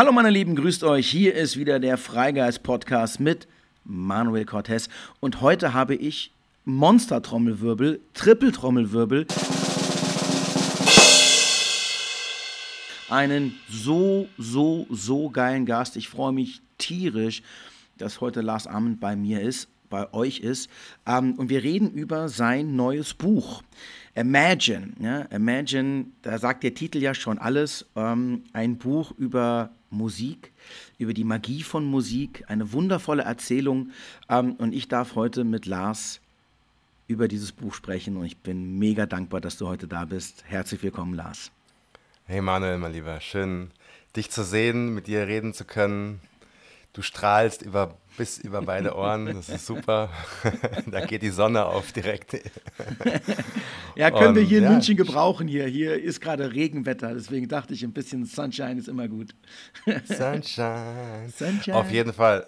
Hallo meine Lieben, grüßt euch. Hier ist wieder der Freigeist Podcast mit Manuel Cortez und heute habe ich Monster Trommelwirbel, Triple Trommelwirbel. Einen so so so geilen Gast. Ich freue mich tierisch, dass heute Lars Amend bei mir ist, bei euch ist ähm, und wir reden über sein neues Buch. Imagine, ja, Imagine, da sagt der Titel ja schon alles. Ähm, ein Buch über Musik, über die Magie von Musik, eine wundervolle Erzählung. Ähm, und ich darf heute mit Lars über dieses Buch sprechen und ich bin mega dankbar, dass du heute da bist. Herzlich willkommen, Lars. Hey Manuel, mein Lieber, schön dich zu sehen, mit dir reden zu können. Du strahlst über, bis über beide Ohren, das ist super. da geht die Sonne auf direkt. ja, können Und, wir hier in ja. München gebrauchen hier. Hier ist gerade Regenwetter, deswegen dachte ich, ein bisschen Sunshine ist immer gut. Sunshine. Sunshine. Auf jeden Fall,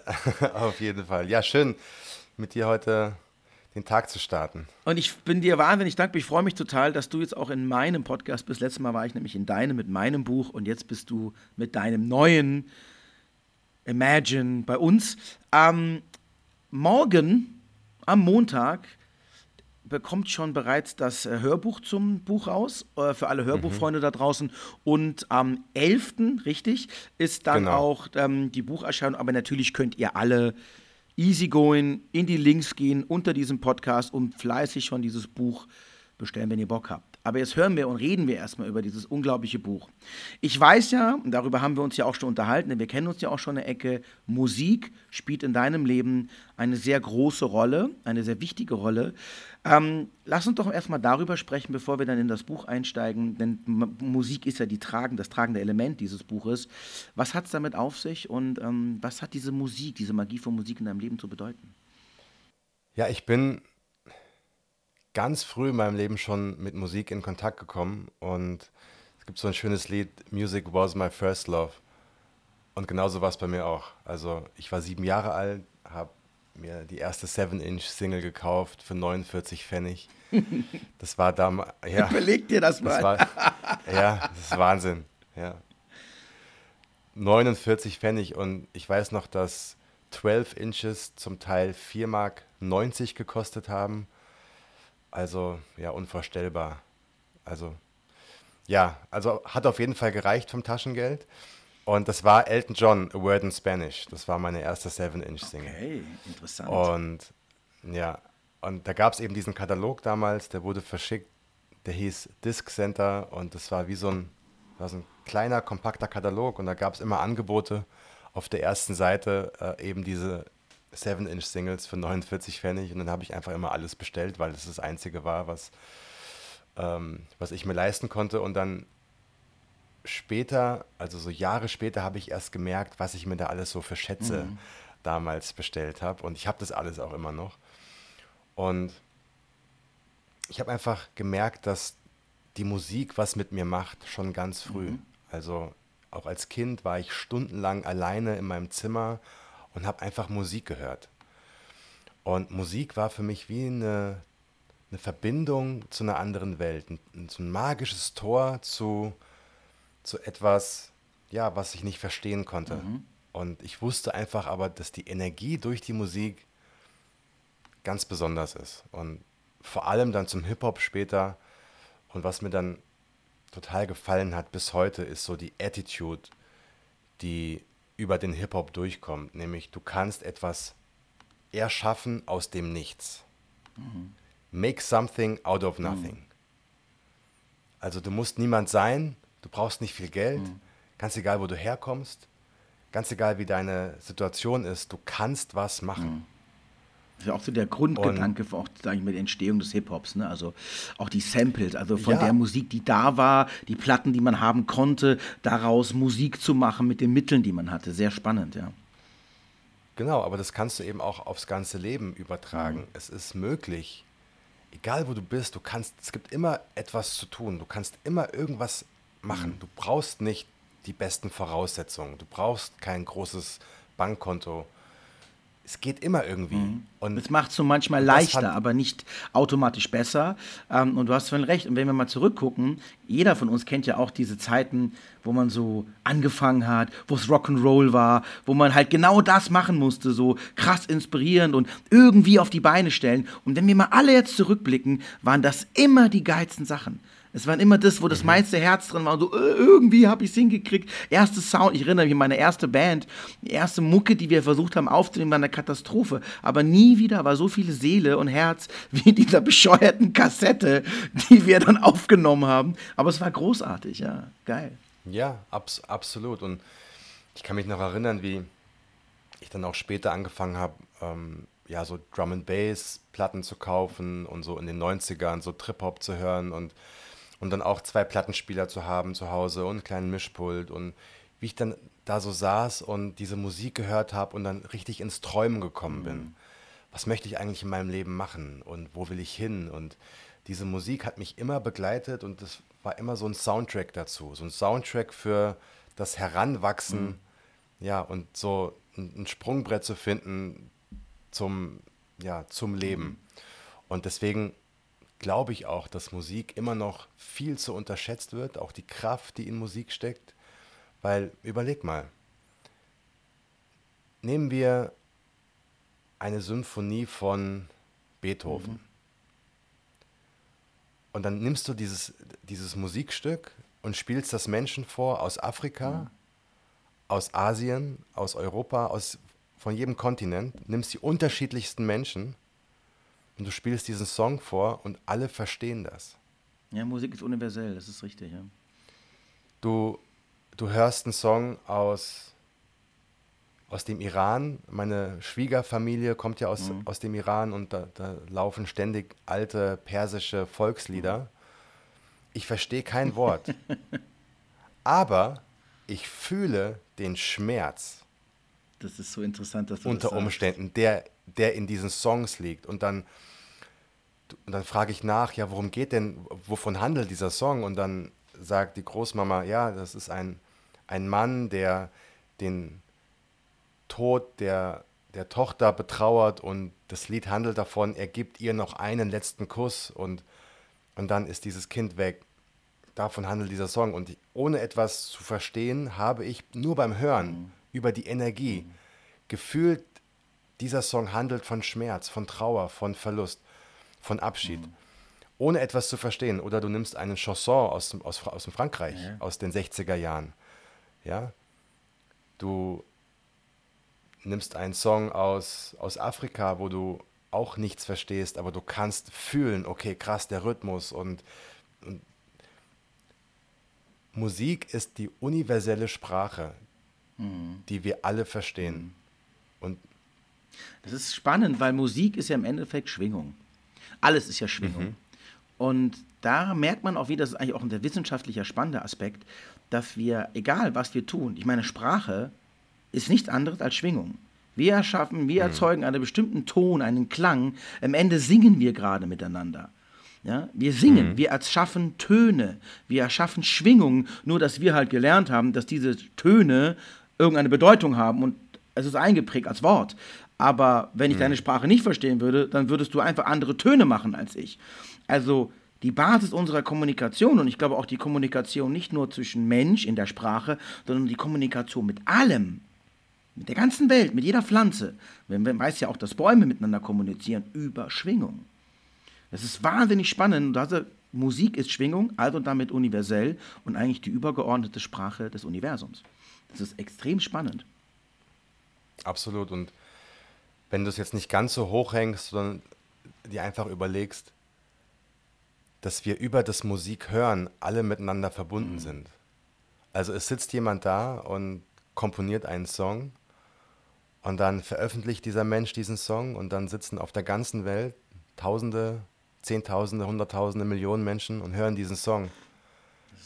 auf jeden Fall. Ja, schön mit dir heute den Tag zu starten. Und ich bin dir wahnsinnig dankbar. Ich freue mich total, dass du jetzt auch in meinem Podcast bist. Letztes Mal war ich nämlich in deinem mit meinem Buch und jetzt bist du mit deinem neuen Imagine bei uns. Ähm, morgen, am Montag, bekommt schon bereits das äh, Hörbuch zum Buch raus, äh, für alle Hörbuchfreunde mhm. da draußen. Und am 11., richtig, ist dann genau. auch ähm, die Bucherscheinung. Aber natürlich könnt ihr alle easygoing in die Links gehen unter diesem Podcast und fleißig schon dieses Buch bestellen, wenn ihr Bock habt. Aber jetzt hören wir und reden wir erstmal über dieses unglaubliche Buch. Ich weiß ja, darüber haben wir uns ja auch schon unterhalten, denn wir kennen uns ja auch schon eine Ecke, Musik spielt in deinem Leben eine sehr große Rolle, eine sehr wichtige Rolle. Ähm, lass uns doch erstmal darüber sprechen, bevor wir dann in das Buch einsteigen, denn Musik ist ja die tragen, das tragende Element dieses Buches. Was hat es damit auf sich und ähm, was hat diese Musik, diese Magie von Musik in deinem Leben zu bedeuten? Ja, ich bin ganz früh in meinem Leben schon mit Musik in Kontakt gekommen und es gibt so ein schönes Lied, Music was my first love. Und genauso war es bei mir auch. Also ich war sieben Jahre alt, habe mir die erste 7-Inch-Single gekauft für 49 Pfennig. Das war damals, ja. Überleg dir das mal. Das war, ja, das ist Wahnsinn, ja. 49 Pfennig und ich weiß noch, dass 12 Inches zum Teil 4 Mark 90 gekostet haben also ja, unvorstellbar. Also ja, also hat auf jeden Fall gereicht vom Taschengeld. Und das war Elton John, A Word in Spanish. Das war meine erste 7-Inch-Single. Okay, interessant. Und ja, und da gab es eben diesen Katalog damals, der wurde verschickt, der hieß Disc Center und das war wie so ein, war so ein kleiner, kompakter Katalog und da gab es immer Angebote auf der ersten Seite, äh, eben diese 7-Inch-Singles für 49 Pfennig und dann habe ich einfach immer alles bestellt, weil das das Einzige war, was, ähm, was ich mir leisten konnte. Und dann später, also so Jahre später, habe ich erst gemerkt, was ich mir da alles so für Schätze mhm. damals bestellt habe. Und ich habe das alles auch immer noch. Und ich habe einfach gemerkt, dass die Musik was mit mir macht, schon ganz früh. Mhm. Also auch als Kind war ich stundenlang alleine in meinem Zimmer und habe einfach Musik gehört. Und Musik war für mich wie eine, eine Verbindung zu einer anderen Welt, ein, so ein magisches Tor zu, zu etwas, ja, was ich nicht verstehen konnte. Mhm. Und ich wusste einfach aber, dass die Energie durch die Musik ganz besonders ist. Und vor allem dann zum Hip-Hop später. Und was mir dann total gefallen hat bis heute, ist so die Attitude, die über den Hip-Hop durchkommt, nämlich du kannst etwas erschaffen aus dem Nichts. Mhm. Make something out of nothing. Mhm. Also du musst niemand sein, du brauchst nicht viel Geld, mhm. ganz egal, wo du herkommst, ganz egal, wie deine Situation ist, du kannst was machen. Das ist ja auch so der Grundgedanke für auch, sag ich mal, die Entstehung des Hip-Hops. Ne? Also auch die Samples, also von ja. der Musik, die da war, die Platten, die man haben konnte, daraus Musik zu machen mit den Mitteln, die man hatte. Sehr spannend, ja. Genau, aber das kannst du eben auch aufs ganze Leben übertragen. Mhm. Es ist möglich, egal wo du bist, du kannst, es gibt immer etwas zu tun. Du kannst immer irgendwas machen. Mhm. Du brauchst nicht die besten Voraussetzungen. Du brauchst kein großes Bankkonto es geht immer irgendwie. Mhm. Und das macht es so manchmal leichter, aber nicht automatisch besser. Ähm, und du hast völlig recht. Und wenn wir mal zurückgucken, jeder von uns kennt ja auch diese Zeiten, wo man so angefangen hat, wo es Rock'n'Roll war, wo man halt genau das machen musste, so krass inspirierend und irgendwie auf die Beine stellen. Und wenn wir mal alle jetzt zurückblicken, waren das immer die geilsten Sachen. Es waren immer das, wo das mhm. meiste Herz drin war. So, äh, irgendwie habe ich es hingekriegt. Erste Sound, ich erinnere mich, meine erste Band, die erste Mucke, die wir versucht haben aufzunehmen, war eine Katastrophe. Aber nie wieder war so viel Seele und Herz wie in dieser bescheuerten Kassette, die wir dann aufgenommen haben. Aber es war großartig, ja. Geil. Ja, abs absolut. Und ich kann mich noch erinnern, wie ich dann auch später angefangen habe, ähm, ja, so Drum and Bass Platten zu kaufen und so in den 90ern so Trip Hop zu hören und und dann auch zwei Plattenspieler zu haben zu Hause und einen kleinen Mischpult und wie ich dann da so saß und diese Musik gehört habe und dann richtig ins Träumen gekommen bin. Mhm. Was möchte ich eigentlich in meinem Leben machen und wo will ich hin? Und diese Musik hat mich immer begleitet und das war immer so ein Soundtrack dazu, so ein Soundtrack für das Heranwachsen, mhm. ja, und so ein, Sprungbrett zu finden zum, ja, zum Leben. Mhm. Und deswegen glaube ich auch, dass Musik immer noch viel zu unterschätzt wird, auch die Kraft, die in Musik steckt. Weil überleg mal, nehmen wir eine Symphonie von Beethoven. Mhm. Und dann nimmst du dieses, dieses Musikstück und spielst das Menschen vor aus Afrika, mhm. aus Asien, aus Europa, aus, von jedem Kontinent, nimmst die unterschiedlichsten Menschen und du spielst diesen Song vor und alle verstehen das. Ja, Musik ist universell, das ist richtig, ja. Du, du hörst einen Song aus, aus dem Iran. Meine Schwiegerfamilie kommt ja aus, mhm. aus dem Iran und da, da laufen ständig alte persische Volkslieder. Ich verstehe kein Wort. aber ich fühle den Schmerz. Das ist so interessant, dass du unter das Umständen, der der in diesen Songs liegt. Und dann, und dann frage ich nach, ja, worum geht denn, wovon handelt dieser Song? Und dann sagt die Großmama, ja, das ist ein, ein Mann, der den Tod der, der Tochter betrauert und das Lied handelt davon, er gibt ihr noch einen letzten Kuss und, und dann ist dieses Kind weg. Davon handelt dieser Song. Und ohne etwas zu verstehen, habe ich nur beim Hören mhm. über die Energie mhm. gefühlt dieser Song handelt von Schmerz, von Trauer, von Verlust, von Abschied. Mhm. Ohne etwas zu verstehen. Oder du nimmst einen Chanson aus, aus, aus dem Frankreich, ja. aus den 60er Jahren. Ja? Du nimmst einen Song aus, aus Afrika, wo du auch nichts verstehst, aber du kannst fühlen, okay, krass, der Rhythmus und, und Musik ist die universelle Sprache, mhm. die wir alle verstehen. Mhm. Und das ist spannend, weil Musik ist ja im Endeffekt Schwingung. Alles ist ja Schwingung. Mhm. Und da merkt man auch wieder, das ist eigentlich auch ein sehr wissenschaftlicher spannender Aspekt, dass wir, egal was wir tun, ich meine, Sprache ist nichts anderes als Schwingung. Wir erschaffen, wir mhm. erzeugen einen bestimmten Ton, einen Klang. Am Ende singen wir gerade miteinander. Ja, wir singen, mhm. wir erschaffen Töne, wir erschaffen Schwingungen, nur dass wir halt gelernt haben, dass diese Töne irgendeine Bedeutung haben und es ist eingeprägt als Wort. Aber wenn ich mhm. deine Sprache nicht verstehen würde, dann würdest du einfach andere Töne machen als ich. Also die Basis unserer Kommunikation und ich glaube auch die Kommunikation nicht nur zwischen Mensch in der Sprache, sondern die Kommunikation mit allem, mit der ganzen Welt, mit jeder Pflanze. Man weiß ja auch, dass Bäume miteinander kommunizieren über Schwingung. Das ist wahnsinnig spannend. Also Musik ist Schwingung, also damit universell und eigentlich die übergeordnete Sprache des Universums. Das ist extrem spannend. Absolut. Und wenn du es jetzt nicht ganz so hoch hängst, sondern dir einfach überlegst, dass wir über das Musik hören alle miteinander verbunden mhm. sind. Also es sitzt jemand da und komponiert einen Song und dann veröffentlicht dieser Mensch diesen Song und dann sitzen auf der ganzen Welt Tausende, Zehntausende, Hunderttausende, Millionen Menschen und hören diesen Song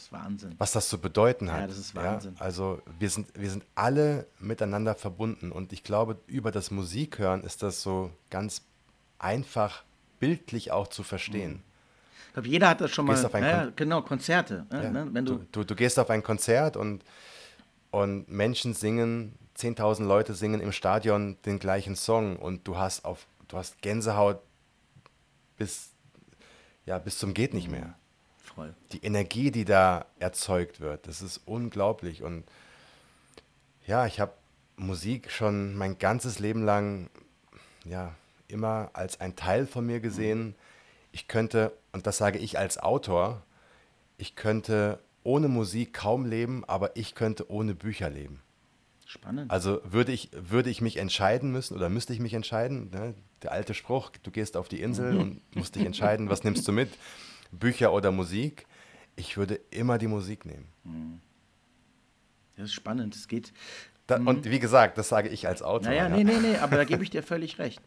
ist Wahnsinn. Was das zu bedeuten hat. Ja, das ist Wahnsinn. Ja, also wir sind, wir sind alle miteinander verbunden und ich glaube, über das Musikhören ist das so ganz einfach bildlich auch zu verstehen. Mhm. Ich glaube, jeder hat das schon mal. Ja, genau, Konzerte. Ja, ne? Wenn du, du, du, gehst auf ein Konzert und, und Menschen singen 10.000 Leute singen im Stadion den gleichen Song und du hast auf, du hast Gänsehaut bis, ja, bis zum geht nicht mehr. Voll. Die Energie, die da erzeugt wird, das ist unglaublich und ja, ich habe Musik schon mein ganzes Leben lang ja, immer als ein Teil von mir gesehen. Ich könnte, und das sage ich als Autor, ich könnte ohne Musik kaum leben, aber ich könnte ohne Bücher leben. Spannend. Also würde ich, würde ich mich entscheiden müssen oder müsste ich mich entscheiden, ne? der alte Spruch, du gehst auf die Insel und musst dich entscheiden, was nimmst du mit, Bücher oder Musik. Ich würde immer die Musik nehmen. Mhm. Das ist spannend. Es geht. Da, mhm. Und wie gesagt, das sage ich als Autor. Naja, ja. nee, nee, nee, aber da gebe ich dir völlig recht.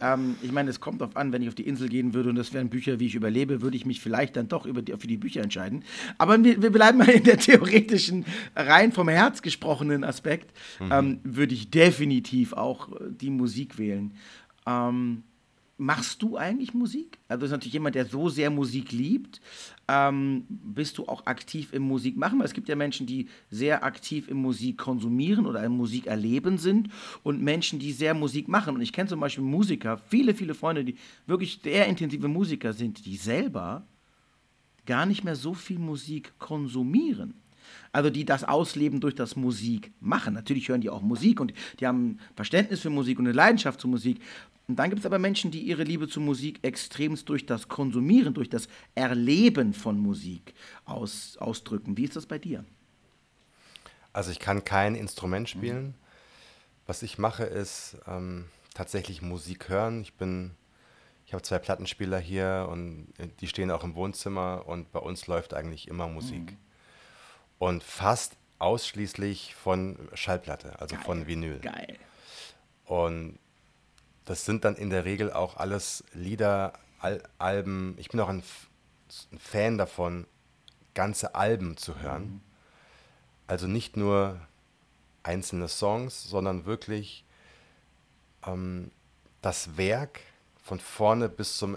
Ähm, ich meine, es kommt darauf an, wenn ich auf die Insel gehen würde und das wären Bücher, wie ich überlebe, würde ich mich vielleicht dann doch über die, für die Bücher entscheiden. Aber wir, wir bleiben mal in der theoretischen, rein vom Herz gesprochenen Aspekt, mhm. ähm, würde ich definitiv auch die Musik wählen. Ähm, Machst du eigentlich Musik? Also ist natürlich jemand, der so sehr Musik liebt. Ähm, bist du auch aktiv im Musikmachen? Weil es gibt ja Menschen, die sehr aktiv im Musik konsumieren oder im Musik erleben sind und Menschen, die sehr Musik machen. Und ich kenne zum Beispiel Musiker, viele, viele Freunde, die wirklich sehr intensive Musiker sind, die selber gar nicht mehr so viel Musik konsumieren also die das ausleben durch das Musik machen. Natürlich hören die auch Musik und die haben Verständnis für Musik und eine Leidenschaft zur Musik. Und dann gibt es aber Menschen, die ihre Liebe zur Musik extremst durch das Konsumieren, durch das Erleben von Musik aus, ausdrücken. Wie ist das bei dir? Also ich kann kein Instrument spielen. Mhm. Was ich mache, ist ähm, tatsächlich Musik hören. Ich bin, ich habe zwei Plattenspieler hier und äh, die stehen auch im Wohnzimmer und bei uns läuft eigentlich immer Musik. Mhm. Und fast ausschließlich von Schallplatte, also Geil. von Vinyl. Geil. Und das sind dann in der Regel auch alles Lieder, Al Alben. Ich bin auch ein, ein, Fan davon, ganze Alben zu hören. Mhm. Also nicht nur einzelne Songs, sondern wirklich ähm, das Werk von vorne bis zum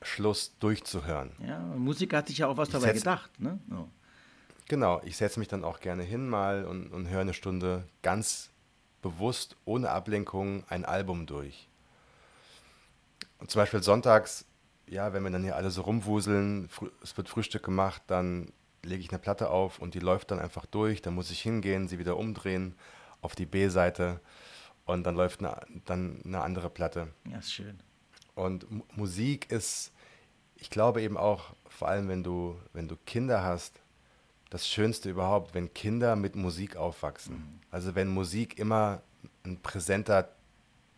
Schluss durchzuhören. Ja, Musiker hat sich ja auch was ich dabei gedacht. Ne? Oh. Genau, ich setze mich dann auch gerne hin mal und, und höre eine Stunde ganz bewusst, ohne Ablenkung, ein Album durch. Und zum Beispiel sonntags, ja, wenn wir dann hier alle so rumwuseln, es wird Frühstück gemacht, dann lege ich eine Platte auf und die läuft dann einfach durch. Dann muss ich hingehen, sie wieder umdrehen auf die B-Seite und dann läuft eine, dann eine andere Platte. Ja, ist schön. Und M Musik ist, ich glaube eben auch, vor allem wenn du, wenn du Kinder hast, das Schönste überhaupt, wenn Kinder mit Musik aufwachsen. Mhm. Also wenn Musik immer ein präsenter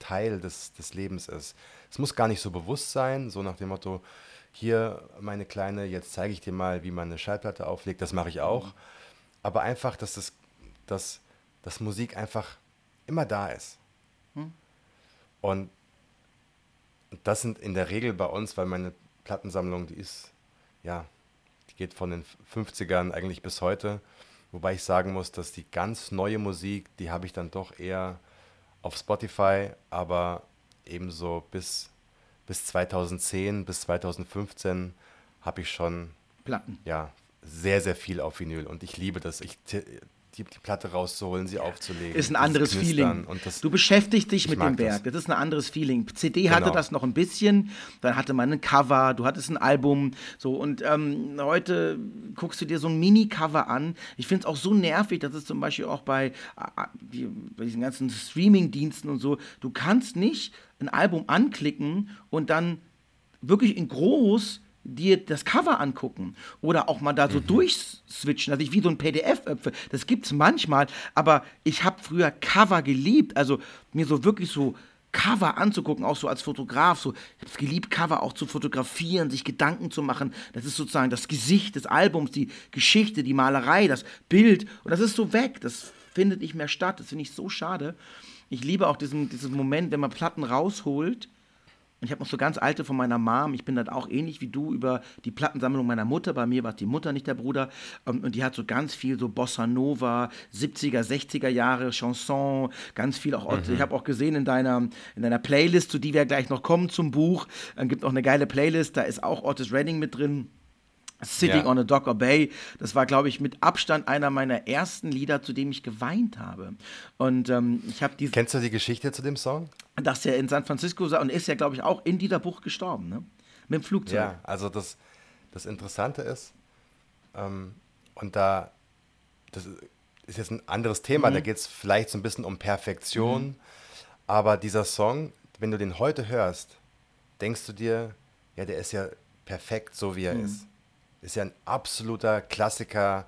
Teil des, des Lebens ist. Es muss gar nicht so bewusst sein, so nach dem Motto, hier meine Kleine, jetzt zeige ich dir mal, wie man eine Schallplatte auflegt, das mache ich auch. Mhm. Aber einfach, dass, das, dass, dass Musik einfach immer da ist. Mhm. Und das sind in der Regel bei uns, weil meine Plattensammlung, die ist, ja, die geht von den 50ern eigentlich bis heute. Wobei ich sagen muss, dass die ganz neue Musik, die habe ich dann doch eher auf Spotify, aber ebenso bis, bis 2010, bis 2015 habe ich schon Platten. Ja, sehr, sehr viel auf Vinyl und ich liebe das. Ich die, die Platte rauszuholen, sie aufzulegen. Ist ein anderes Feeling. Das, du beschäftigst dich mit dem Werk. Das. das. ist ein anderes Feeling. CD genau. hatte das noch ein bisschen. Dann hatte man ein Cover, du hattest ein Album. So, und ähm, heute guckst du dir so ein Mini-Cover an. Ich finde es auch so nervig, dass es zum Beispiel auch bei, äh, bei diesen ganzen Streaming-Diensten und so, du kannst nicht ein Album anklicken und dann wirklich in groß dir das Cover angucken oder auch mal da so mhm. durchswitchen, dass ich wie so ein PDF öpfe. Das gibt es manchmal, aber ich habe früher Cover geliebt, also mir so wirklich so Cover anzugucken, auch so als Fotograf. So, ich habe es geliebt, Cover auch zu fotografieren, sich Gedanken zu machen. Das ist sozusagen das Gesicht des Albums, die Geschichte, die Malerei, das Bild. Und das ist so weg. Das findet nicht mehr statt. Das finde ich so schade. Ich liebe auch diesen, diesen Moment, wenn man Platten rausholt und ich habe noch so ganz alte von meiner Mom. Ich bin dann auch ähnlich wie du über die Plattensammlung meiner Mutter. Bei mir war es die Mutter, nicht der Bruder. Ähm, und die hat so ganz viel so Bossa Nova, 70er, 60er Jahre, Chanson, ganz viel auch. Mhm. Ich habe auch gesehen in deiner, in deiner Playlist, zu die wir gleich noch kommen zum Buch. Es gibt auch eine geile Playlist, da ist auch Otis Redding mit drin. Sitting Ja. on a Dock or Bay. Das war, glaube ich, mit Abstand einer meiner ersten Lieder, zu dem ich geweint habe. Und ähm, ich habe die, Kennst du die Geschichte zu dem Song? dass er in San Francisco sah und ist ja, glaube ich, auch in dieser Bucht gestorben, ne? Mit dem Flugzeug. Ja, also das, das Interessante ist, ähm, und da, das ist jetzt ein anderes Thema, Mhm. da geht es vielleicht so ein bisschen um Perfektion, aber dieser Song, wenn du den heute hörst, denkst du dir, ja, der ist ja perfekt, so wie er Mhm. ist. Ist ja ein absoluter Klassiker.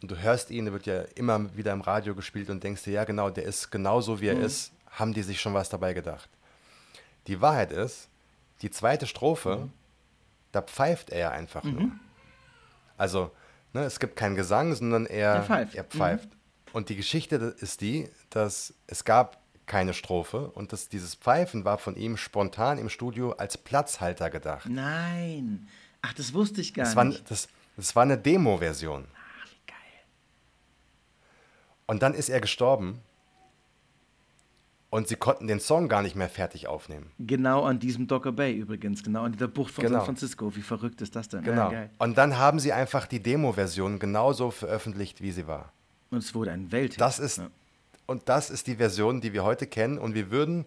Und du hörst ihn, der wird ja immer wieder im Radio gespielt und denkst dir, ja genau, der ist genau so, wie er ist. Haben die sich schon was dabei gedacht? Die Wahrheit ist, die zweite Strophe, da pfeift er einfach nur. Also, ne, es gibt keinen Gesang, sondern er, Er pfeift. er pfeift. Und die Geschichte ist die, dass es gab keine Strophe und dass dieses Pfeifen war von ihm spontan im Studio als Platzhalter gedacht. Nein. Ach, das wusste ich gar Das war, nicht. das, das war eine Demo-Version. Ach, wie geil. Und dann ist er gestorben und sie konnten den Song gar nicht mehr fertig aufnehmen. Genau an diesem Docker Bay übrigens, genau an dieser Bucht von Genau. San Francisco. Wie verrückt ist das denn? Genau. Ja. Und dann haben sie einfach die Demo-Version genauso veröffentlicht, wie sie war. Und es wurde ein Welthit. Das ist, Ja. und das ist die Version, die wir heute kennen. Und wir würden,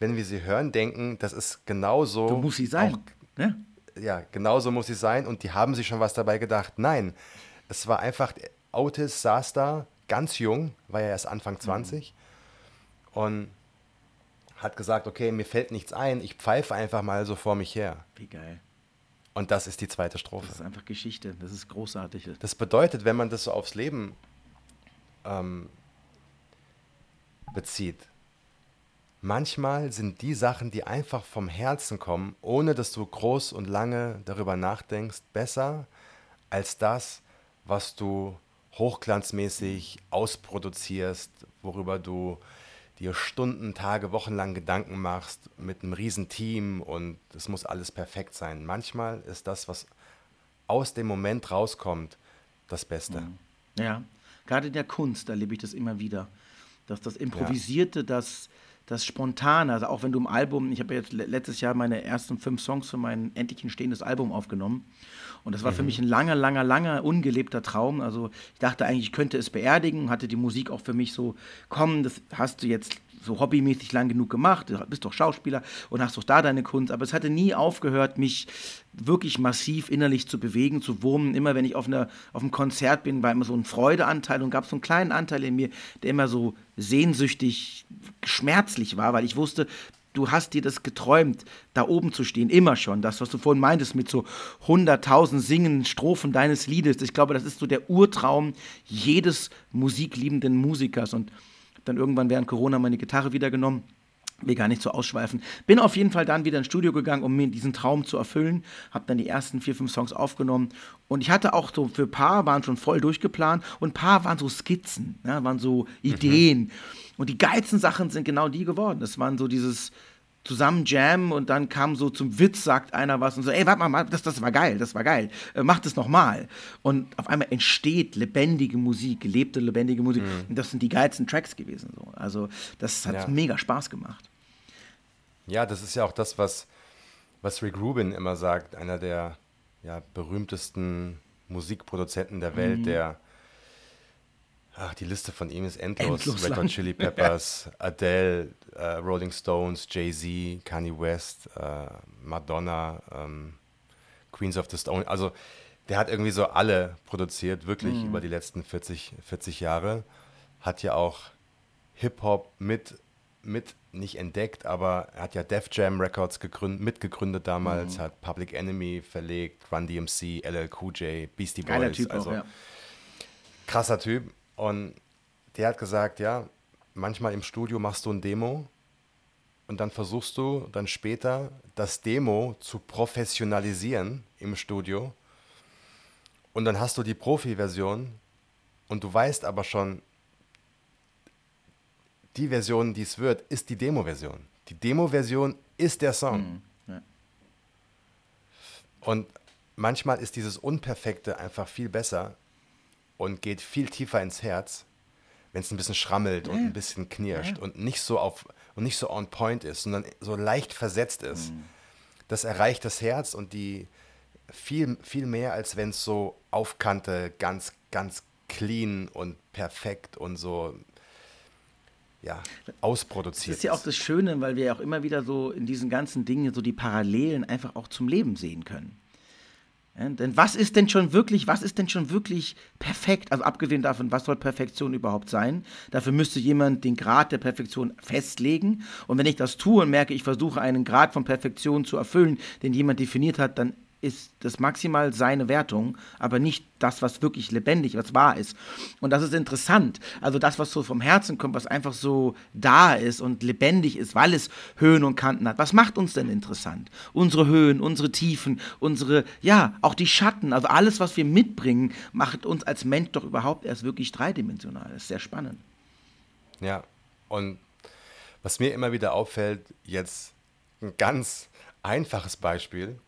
wenn wir sie hören, denken, das ist genauso. So muss sie sein. Auch, ne? Ja, genauso muss sie sein. Und die haben sich schon was dabei gedacht. Nein, es war einfach, Otis saß da, ganz jung, war ja erst Anfang 20. Und hat gesagt, okay, mir fällt nichts ein, ich pfeife einfach mal so vor mich her. Wie geil. Und das ist die zweite Strophe. Das ist einfach Geschichte. Das ist großartig. Das bedeutet, wenn man das so aufs Leben ähm, bezieht, manchmal sind die Sachen, die einfach vom Herzen kommen, ohne dass du groß und lange darüber nachdenkst, besser als das, was du hochglanzmäßig ausproduzierst, worüber du dir Stunden, Tage, Wochen lang Gedanken machst mit einem riesen Team und es muss alles perfekt sein. Manchmal ist das, was aus dem Moment rauskommt, das Beste. Ja, gerade in der Kunst erlebe ich das immer wieder. Dass das Improvisierte, das, das Spontane, also auch wenn du im Album, ich habe jetzt le- letztes Jahr meine ersten fünf Songs für mein endlich entstehendes Album aufgenommen. Und das war für mich ein langer, langer, langer, ungelebter Traum. Also ich dachte eigentlich, ich könnte es beerdigen, hatte die Musik auch für mich so, komm, das hast du jetzt so hobbymäßig lang genug gemacht, du bist doch Schauspieler und hast doch da deine Kunst. Aber es hatte nie aufgehört, mich wirklich massiv innerlich zu bewegen, zu wurmen. Immer wenn ich auf, einer, auf einem Konzert bin, war immer so ein Freudeanteil und gab so einen kleinen Anteil in mir, der immer so sehnsüchtig, schmerzlich war, weil ich wusste, du hast dir das geträumt, da oben zu stehen, immer schon. Das, was du vorhin meintest mit so 100.000 singen Strophen deines Liedes. Ich glaube, das ist so der Urtraum jedes musikliebenden Musikers. Und dann irgendwann während Corona meine Gitarre wieder genommen. Will gar nicht so ausschweifen. Bin auf jeden Fall dann wieder ins Studio gegangen, um mir diesen Traum zu erfüllen. Hab dann die ersten vier, fünf Songs aufgenommen. Und ich hatte auch so, für ein paar waren schon voll durchgeplant und ein paar waren so Skizzen, ja, waren so Ideen. Und die geilsten Sachen sind genau die geworden. Das waren so dieses zusammen jammen und dann kam so zum Witz, sagt einer was und so, ey, warte mal, das, das war geil, das war geil, äh, mach das nochmal. Und auf einmal entsteht lebendige Musik, gelebte, lebendige Musik. Und das sind die geilsten Tracks gewesen. So. Also das hat Ja. mega Spaß gemacht. Ja, das ist ja auch das, was, was Rick Rubin immer sagt, einer der ja, berühmtesten Musikproduzenten der Mhm. Welt, der Ach, die Liste von ihm ist endlos. Endlos Red lang. Hot Chili Peppers, Adele, äh, Rolling Stones, Jay-Z, Kanye West, äh, Madonna, ähm, Queens of the Stone. Also der hat irgendwie so alle produziert, wirklich Mhm. über die letzten 40, 40 Jahre. Hat ja auch Hip-Hop mit, mit nicht entdeckt, aber er hat ja Def Jam Records gegründet, mitgegründet damals, hat Public Enemy verlegt, Run DMC, LL Cool J, Beastie Boys. Geiler Typ also auch, ja. krasser Typ. Und der hat gesagt, ja, manchmal im Studio machst du ein Demo und dann versuchst du dann später das Demo zu professionalisieren im Studio. Und dann hast du die Profi-Version und du weißt aber schon, die Version, die es wird, ist die Demo-Version. Die Demo-Version ist der Song. ja. Und manchmal ist dieses Unperfekte einfach viel besser und geht viel tiefer ins Herz, wenn es ein bisschen schrammelt und ein bisschen knirscht und nicht so auf und nicht so on point ist, sondern so leicht versetzt ist. Das erreicht das Herz und die viel, viel mehr, als wenn es so auf Kante ganz, ganz clean und perfekt und so ja, ausproduziert. Das ist ja auch das Schöne, weil wir ja auch immer wieder so in diesen ganzen Dingen so die Parallelen einfach auch zum Leben sehen können. Denn was ist denn schon wirklich, was ist denn schon wirklich perfekt? Also abgesehen davon, was soll Perfektion überhaupt sein? Dafür müsste jemand den Grad der Perfektion festlegen. Und wenn ich das tue und merke, ich versuche einen Grad von Perfektion zu erfüllen, den jemand definiert hat, dann ist das maximal seine Wertung, aber nicht das, was wirklich lebendig, was wahr ist. Und das ist interessant. Also das, was so vom Herzen kommt, was einfach so da ist und lebendig ist, weil es Höhen und Kanten hat. Was macht uns denn interessant? Unsere Höhen, unsere Tiefen, unsere, ja, auch die Schatten, also alles, was wir mitbringen, macht uns als Mensch doch überhaupt erst wirklich dreidimensional. Das ist sehr spannend. Ja, und was mir immer wieder auffällt, jetzt ein ganz einfaches Beispiel,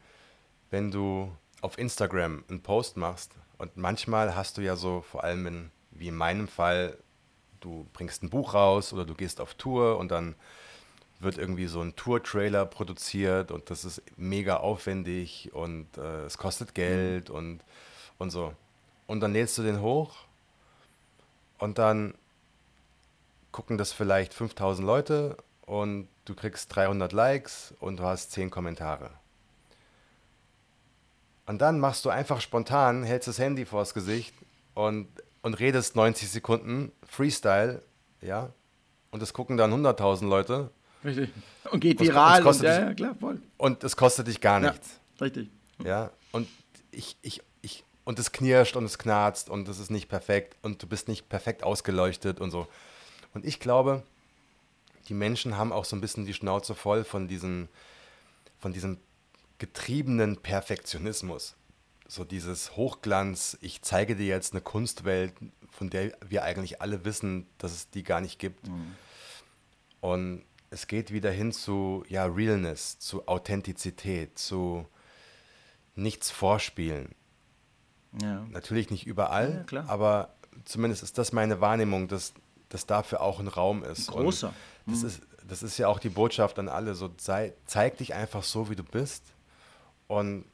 wenn du auf Instagram einen Post machst und manchmal hast du ja so, vor allem in, wie in meinem Fall, du bringst ein Buch raus oder du gehst auf Tour und dann wird irgendwie so ein Tour-Trailer produziert und das ist mega aufwendig und äh, es kostet Geld mhm. und, und so. Und dann lädst du den hoch und dann gucken das vielleicht 5000 Leute und du kriegst 300 Likes und du hast 10 Kommentare. Und dann machst du einfach spontan, hältst das Handy vors Gesicht und, und redest 90 Sekunden Freestyle, ja. Und das gucken dann 100.000 Leute. Richtig. Und geht viral. Und, und, ja, ja, klar, voll. Und es kostet dich gar nichts. Ja, richtig. Ja. Und ich, ich, ich, und es knirscht und es knarzt und es ist nicht perfekt und du bist nicht perfekt ausgeleuchtet und so. Und ich glaube, die Menschen haben auch so ein bisschen die Schnauze voll von diesen, von diesem getriebenen Perfektionismus. So dieses Hochglanz, ich zeige dir jetzt eine Kunstwelt, von der wir eigentlich alle wissen, dass es die gar nicht gibt. Mhm. Und es geht wieder hin zu ja, Realness, zu Authentizität, zu nichts vorspielen. Ja. Natürlich nicht überall, ja, aber zumindest ist das meine Wahrnehmung, dass, dass dafür auch ein Raum ist. Ein großer. Und das, mhm. ist, das ist ja auch die Botschaft an alle. So, sei, zeig dich einfach so, wie du bist und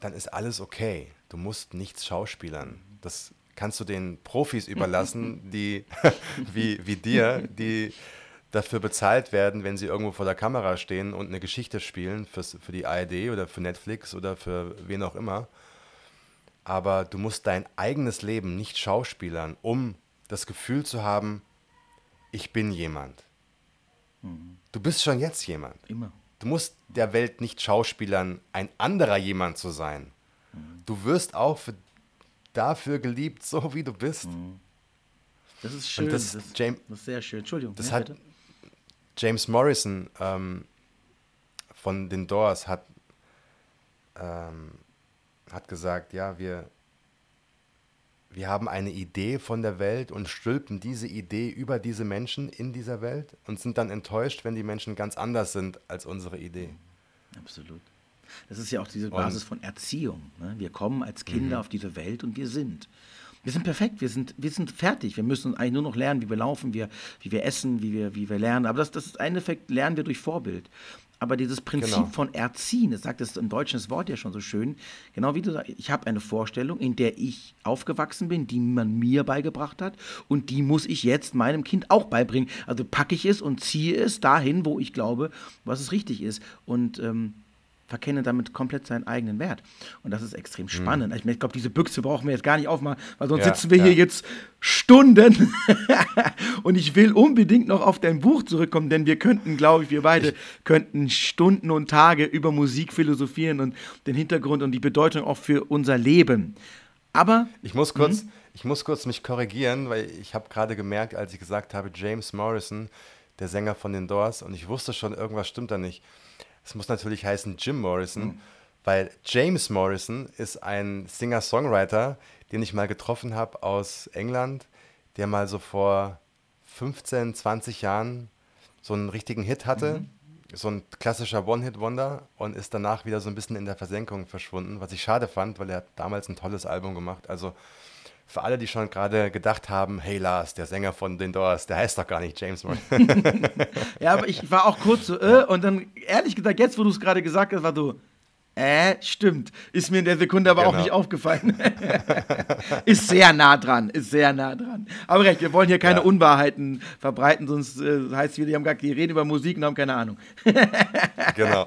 dann ist alles okay. Du musst nichts schauspielern. Das kannst du den Profis überlassen, die wie, wie dir, die dafür bezahlt werden, wenn sie irgendwo vor der Kamera stehen und eine Geschichte spielen fürs, für die ARD oder für Netflix oder für wen auch immer. Aber du musst dein eigenes Leben nicht schauspielern, um das Gefühl zu haben, ich bin jemand. Mhm. Du bist schon jetzt jemand. Immer. Du musst der Welt nicht schauspielern, ein anderer jemand zu sein. Du wirst auch für, dafür geliebt, so wie du bist. Das ist schön. Das, das, James, das, ist sehr schön. Entschuldigung. Das ja, hat James Morrison ähm, von den Doors hat, ähm, hat gesagt, ja, wir, wir haben eine Idee von der Welt und stülpen diese Idee über diese Menschen in dieser Welt und sind dann enttäuscht, wenn die Menschen ganz anders sind als unsere Idee. Absolut. Das ist ja auch diese Basis und, von Erziehung. Ne? Wir kommen als Kinder mhm. auf diese Welt und wir sind. Wir sind perfekt, wir sind, wir sind fertig. Wir müssen eigentlich nur noch lernen, wie wir laufen, wie wir, wie wir essen, wie wir, wie wir lernen. Aber das, das ist ein Effekt, lernen wir durch Vorbild. Aber dieses Prinzip genau. von Erziehen, das sagt das im Deutschen das Wort ja schon so schön, genau wie du sagst, ich habe eine Vorstellung, in der ich aufgewachsen bin, die man mir beigebracht hat und die muss ich jetzt meinem Kind auch beibringen. Also packe ich es und ziehe es dahin, wo ich glaube, was es richtig ist. Und ähm, verkenne damit komplett seinen eigenen Wert. Und das ist extrem mhm. spannend. Mhm. Ich, glaube, diese Büchse brauchen wir jetzt gar nicht aufmachen, weil sonst ja, sitzen wir ja. hier jetzt Stunden. und ich will unbedingt noch auf dein Buch zurückkommen, denn wir könnten, glaube ich, wir beide ich könnten Stunden und Tage über Musik philosophieren und den Hintergrund und die Bedeutung auch für unser Leben. Aber ich muss kurz, mhm. ich muss kurz mich korrigieren, weil ich habe gerade gemerkt, als ich gesagt habe, James Morrison, der Sänger von den Doors, und ich wusste schon, irgendwas stimmt da nicht. Es muss natürlich heißen Jim Morrison, mhm. weil James Morrison ist ein Singer-Songwriter, den ich mal getroffen habe aus England, der mal so vor 15, 20 Jahren so einen richtigen Hit hatte. Mhm. So ein klassischer One-Hit-Wonder und ist danach wieder so ein bisschen in der Versenkung verschwunden, was ich schade fand, weil er hat damals ein tolles Album gemacht. Also für alle, die schon gerade gedacht haben, hey Lars, der Sänger von den Doors, der heißt doch gar nicht James ja, aber ich war auch kurz so, äh, und dann ehrlich gesagt, jetzt, wo du es gerade gesagt hast, war so, Äh, stimmt. Ist mir in der Sekunde aber genau. auch nicht aufgefallen. ist sehr nah dran, ist sehr nah dran. Aber recht, wir wollen hier keine ja. Unwahrheiten verbreiten, sonst äh, heißt es wieder, die haben gar die reden über Musik und haben keine Ahnung. genau.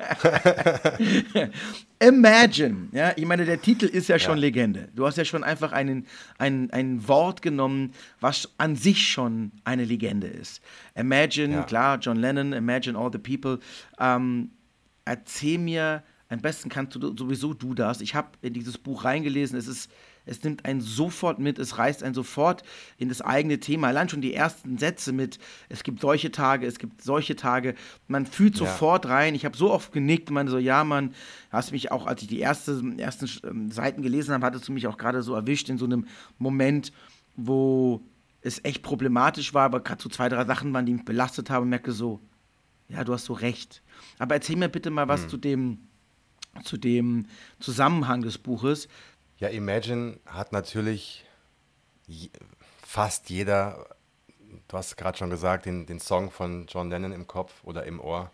Imagine, ja, ich meine, der Titel ist ja schon ja. Legende. Du hast ja schon einfach einen, ein, ein Wort genommen, was an sich schon eine Legende ist. Imagine, ja. klar, John Lennon, Imagine all the people. Ähm, erzähl mir, am besten kannst du sowieso du das. Ich habe in dieses Buch reingelesen, es ist es nimmt einen sofort mit, es reißt einen sofort in das eigene Thema. Allein schon die ersten Sätze mit, es gibt solche Tage, es gibt solche Tage. Man fühlt sofort ja. rein. Ich habe so oft genickt, man so, ja, Mann, hast mich auch, als ich die erste, ersten ähm, Seiten gelesen habe, hattest du mich auch gerade so erwischt in so einem Moment, wo es echt problematisch war, aber gerade so zwei, drei Sachen waren, die mich belastet haben und merke so, ja, du hast so recht. Aber erzähl mir bitte mal was mhm. zu dem zu dem Zusammenhang des Buches. Ja, Imagine hat natürlich fast jeder, du hast gerade schon gesagt, den, den Song von John Lennon im Kopf oder im Ohr.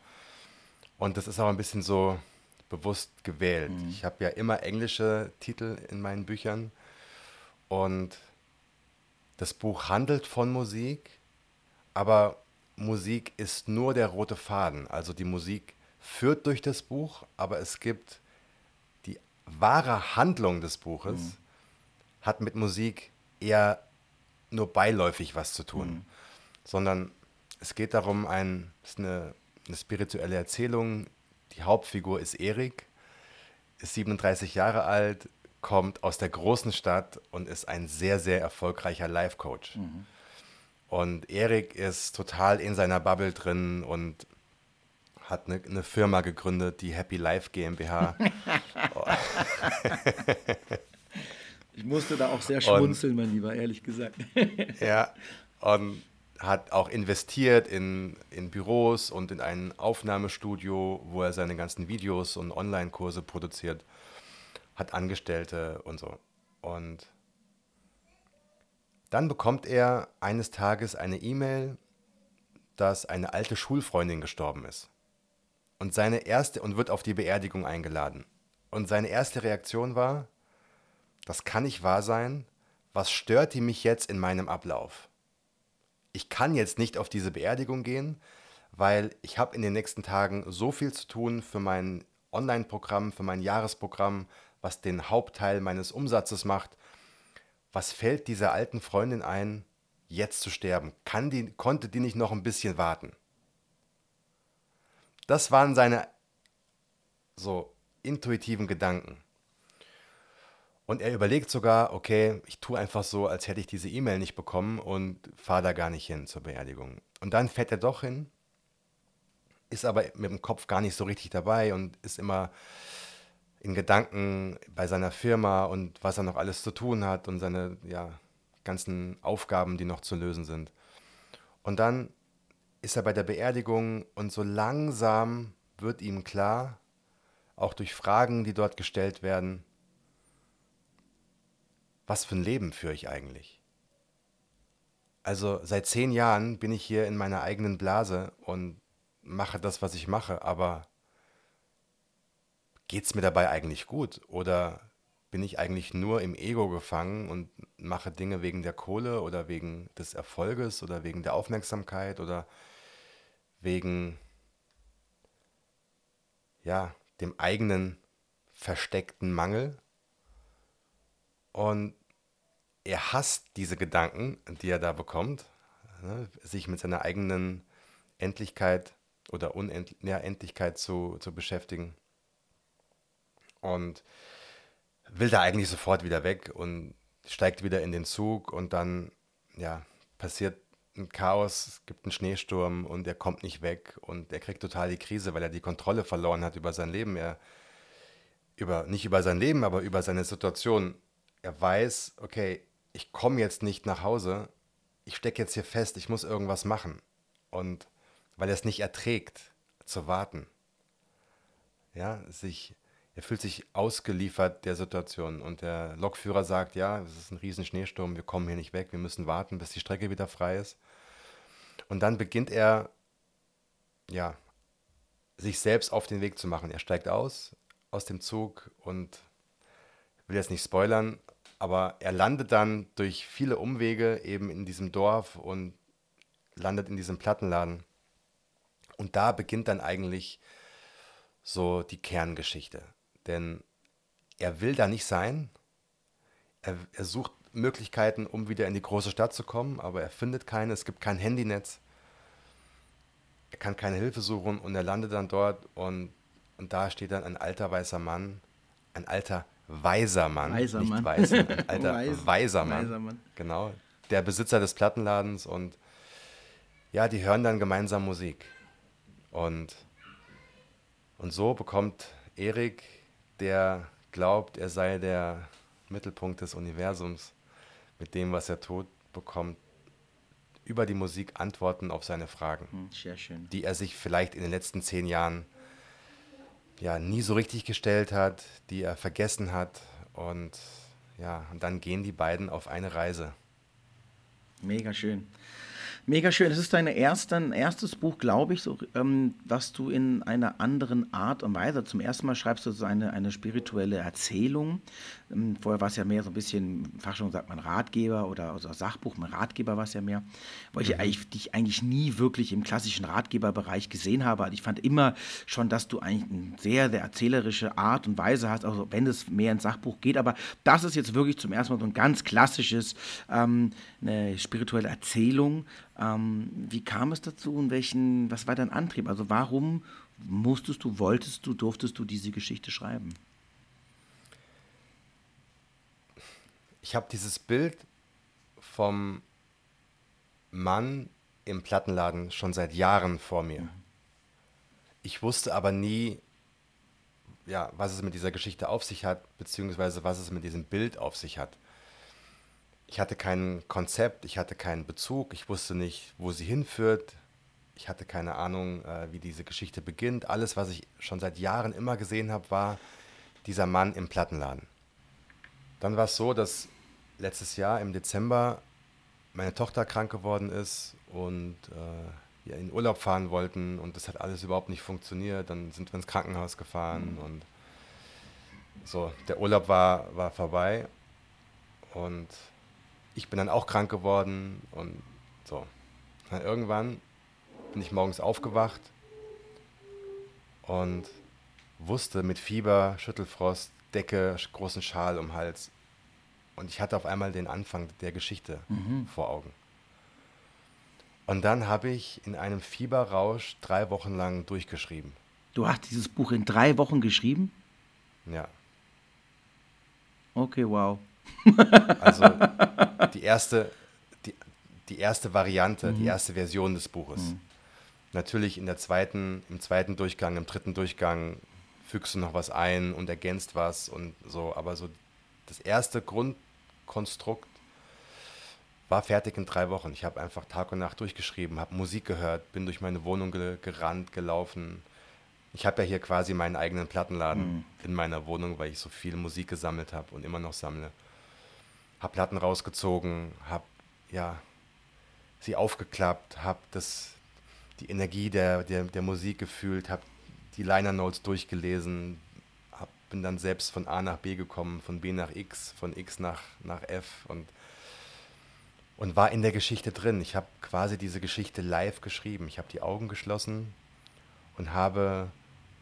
Und das ist auch ein bisschen so bewusst gewählt. Mhm. Ich habe ja immer englische Titel in meinen Büchern und das Buch handelt von Musik, aber Musik ist nur der rote Faden. Also die Musik führt durch das Buch, aber es gibt die wahre Handlung des Buches, mhm. hat mit Musik eher nur beiläufig was zu tun, mhm. sondern es geht darum, ein, es ist eine, eine spirituelle Erzählung. Die Hauptfigur ist Erik, ist 37 Jahre alt, kommt aus der großen Stadt und ist ein sehr, sehr erfolgreicher Life-Coach. Mhm. Und Erik ist total in seiner Bubble drin und hat eine, eine Firma gegründet, die Happy Life GmbH. ich musste da auch sehr schmunzeln, und, mein Lieber, ehrlich gesagt. ja, und hat auch investiert in, in Büros und in ein Aufnahmestudio, wo er seine ganzen Videos und Online-Kurse produziert, hat Angestellte und so. Und dann bekommt er eines Tages eine E-Mail, dass eine alte Schulfreundin gestorben ist und seine erste und wird auf die Beerdigung eingeladen. Und seine erste Reaktion war, das kann nicht wahr sein, was stört die mich jetzt in meinem Ablauf? Ich kann jetzt nicht auf diese Beerdigung gehen, weil ich habe in den nächsten Tagen so viel zu tun für mein Online-Programm, für mein Jahresprogramm, was den Hauptteil meines Umsatzes macht. Was fällt dieser alten Freundin ein, jetzt zu sterben? Kann die, konnte die nicht noch ein bisschen warten? Das waren seine so intuitiven Gedanken. Und er überlegt sogar, okay, ich tue einfach so, als hätte ich diese E-Mail nicht bekommen und fahre da gar nicht hin zur Beerdigung. Und dann fährt er doch hin, ist aber mit dem Kopf gar nicht so richtig dabei und ist immer in Gedanken bei seiner Firma und was er noch alles zu tun hat und seine ja, ganzen Aufgaben, die noch zu lösen sind. Und dann ist er bei der Beerdigung und so langsam wird ihm klar, auch durch Fragen, die dort gestellt werden, was für ein Leben führe ich eigentlich? Also seit zehn Jahren bin ich hier in meiner eigenen Blase und mache das, was ich mache, aber geht es mir dabei eigentlich gut? Oder bin ich eigentlich nur im Ego gefangen und mache Dinge wegen der Kohle oder wegen des Erfolges oder wegen der Aufmerksamkeit oder wegen ja, dem eigenen versteckten Mangel. Und er hasst diese Gedanken, die er da bekommt, ne, sich mit seiner eigenen Endlichkeit oder Unendlichkeit ja, zu, zu beschäftigen. Und will da eigentlich sofort wieder weg und steigt wieder in den Zug und dann ja, passiert ein Chaos, es gibt einen Schneesturm und er kommt nicht weg und er kriegt total die Krise, weil er die Kontrolle verloren hat über sein Leben. Er über nicht über sein Leben, aber über seine Situation. Er weiß, okay, ich komme jetzt nicht nach Hause, ich stecke jetzt hier fest, ich muss irgendwas machen. Und weil er es nicht erträgt, zu warten. Ja, sich, er fühlt sich ausgeliefert der Situation. Und der Lokführer sagt, ja, es ist ein riesen Schneesturm, wir kommen hier nicht weg, wir müssen warten, bis die Strecke wieder frei ist. Und dann beginnt er, ja, sich selbst auf den Weg zu machen. Er steigt aus aus dem Zug und will jetzt nicht spoilern, aber er landet dann durch viele Umwege eben in diesem Dorf und landet in diesem Plattenladen. Und da beginnt dann eigentlich so die Kerngeschichte. Denn er will da nicht sein. Er, er, sucht Möglichkeiten, um wieder in die große Stadt zu kommen, aber er findet keine. Es gibt kein Handynetz. Er kann keine Hilfe suchen und er landet dann dort und, und da steht dann ein alter weißer Mann, ein alter weiser Mann, weiser nicht Mann. weiß, ein alter Weiß, weiser, Mann, weiser Mann. Genau, der Besitzer des Plattenladens und ja, die hören dann gemeinsam Musik. Und, und so bekommt Erik, der glaubt, er sei der Mittelpunkt des Universums, mit dem, was er tut, bekommt über die Musik Antworten auf seine Fragen, Hm, Sehr schön. die er sich vielleicht in den letzten zehn Jahren ja nie so richtig gestellt hat, die er vergessen hat. Und ja, und dann gehen die beiden auf eine Reise. Mega schön. Mega schön. Es ist dein erst, dein erstes Buch, glaube ich, so, ähm, was du in einer anderen Art und Weise, zum ersten Mal schreibst du so eine, eine spirituelle Erzählung. Ähm, vorher war es ja mehr so ein bisschen, Fachjargon sagt man Ratgeber oder, oder Sachbuch, ein Ratgeber war es ja mehr, weil ich eigentlich, dich eigentlich nie wirklich im klassischen Ratgeberbereich gesehen habe. Also ich fand immer schon, dass du eigentlich eine sehr, sehr erzählerische Art und Weise hast, also wenn es mehr ins Sachbuch geht, aber das ist jetzt wirklich zum ersten Mal so ein ganz klassisches, ähm, eine spirituelle Erzählung. Ähm, wie kam es dazu und welchen, was war dein Antrieb? Also warum musstest du, wolltest du, durftest du diese Geschichte schreiben? Ich habe dieses Bild vom Mann im Plattenladen schon seit Jahren vor mir. Ich wusste aber nie, ja, was es mit dieser Geschichte auf sich hat, beziehungsweise was es mit diesem Bild auf sich hat. Ich hatte kein Konzept, ich hatte keinen Bezug, ich wusste nicht, wo sie hinführt. Ich hatte keine Ahnung, äh, wie diese Geschichte beginnt. Alles, was ich schon seit Jahren immer gesehen habe, war dieser Mann im Plattenladen. Dann war es so, dass letztes Jahr im Dezember meine Tochter krank geworden ist und äh, wir in Urlaub fahren wollten und das hat alles überhaupt nicht funktioniert. Dann sind wir ins Krankenhaus gefahren und so, der Urlaub war, war vorbei und ich bin dann auch krank geworden und so. Dann irgendwann bin ich morgens aufgewacht und wusste mit Fieber, Schüttelfrost, Decke, großen Schal um Hals. Und ich hatte auf einmal den Anfang der Geschichte vor Augen. Und dann habe ich in einem Fieberrausch drei Wochen lang durchgeschrieben. Du hast dieses Buch in drei Wochen geschrieben? Ja. Okay, wow. Also die erste, die, die erste Variante, die erste Version des Buches. Natürlich in der zweiten, im zweiten Durchgang, im dritten Durchgang fügst du noch was ein und ergänzt was und so, aber so das erste Grundkonstrukt war fertig in drei Wochen. Ich habe einfach Tag und Nacht durchgeschrieben, habe Musik gehört, bin durch meine Wohnung ge gerannt, gelaufen. Ich habe ja hier quasi meinen eigenen Plattenladen in meiner Wohnung, weil ich so viel Musik gesammelt habe und immer noch sammle. Habe Platten rausgezogen, habe ja sie aufgeklappt, habe die Energie der, der, der Musik gefühlt, habe die Liner Notes durchgelesen, hab, bin dann selbst von A nach B gekommen, von B nach X, von X nach, nach F und, und war in der Geschichte drin. Ich habe quasi diese Geschichte live geschrieben. Ich habe die Augen geschlossen und habe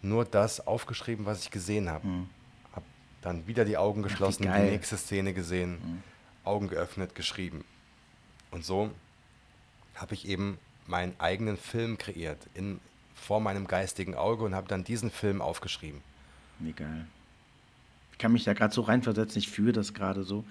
nur das aufgeschrieben, was ich gesehen habe. Hm. Dann wieder die Augen geschlossen, die geil. nächste Szene gesehen, Augen geöffnet, geschrieben. Und so habe ich eben meinen eigenen Film kreiert in, vor meinem geistigen Auge und habe dann diesen Film aufgeschrieben. Wie geil. Ich kann mich da gerade so reinversetzen, ich fühle das gerade so.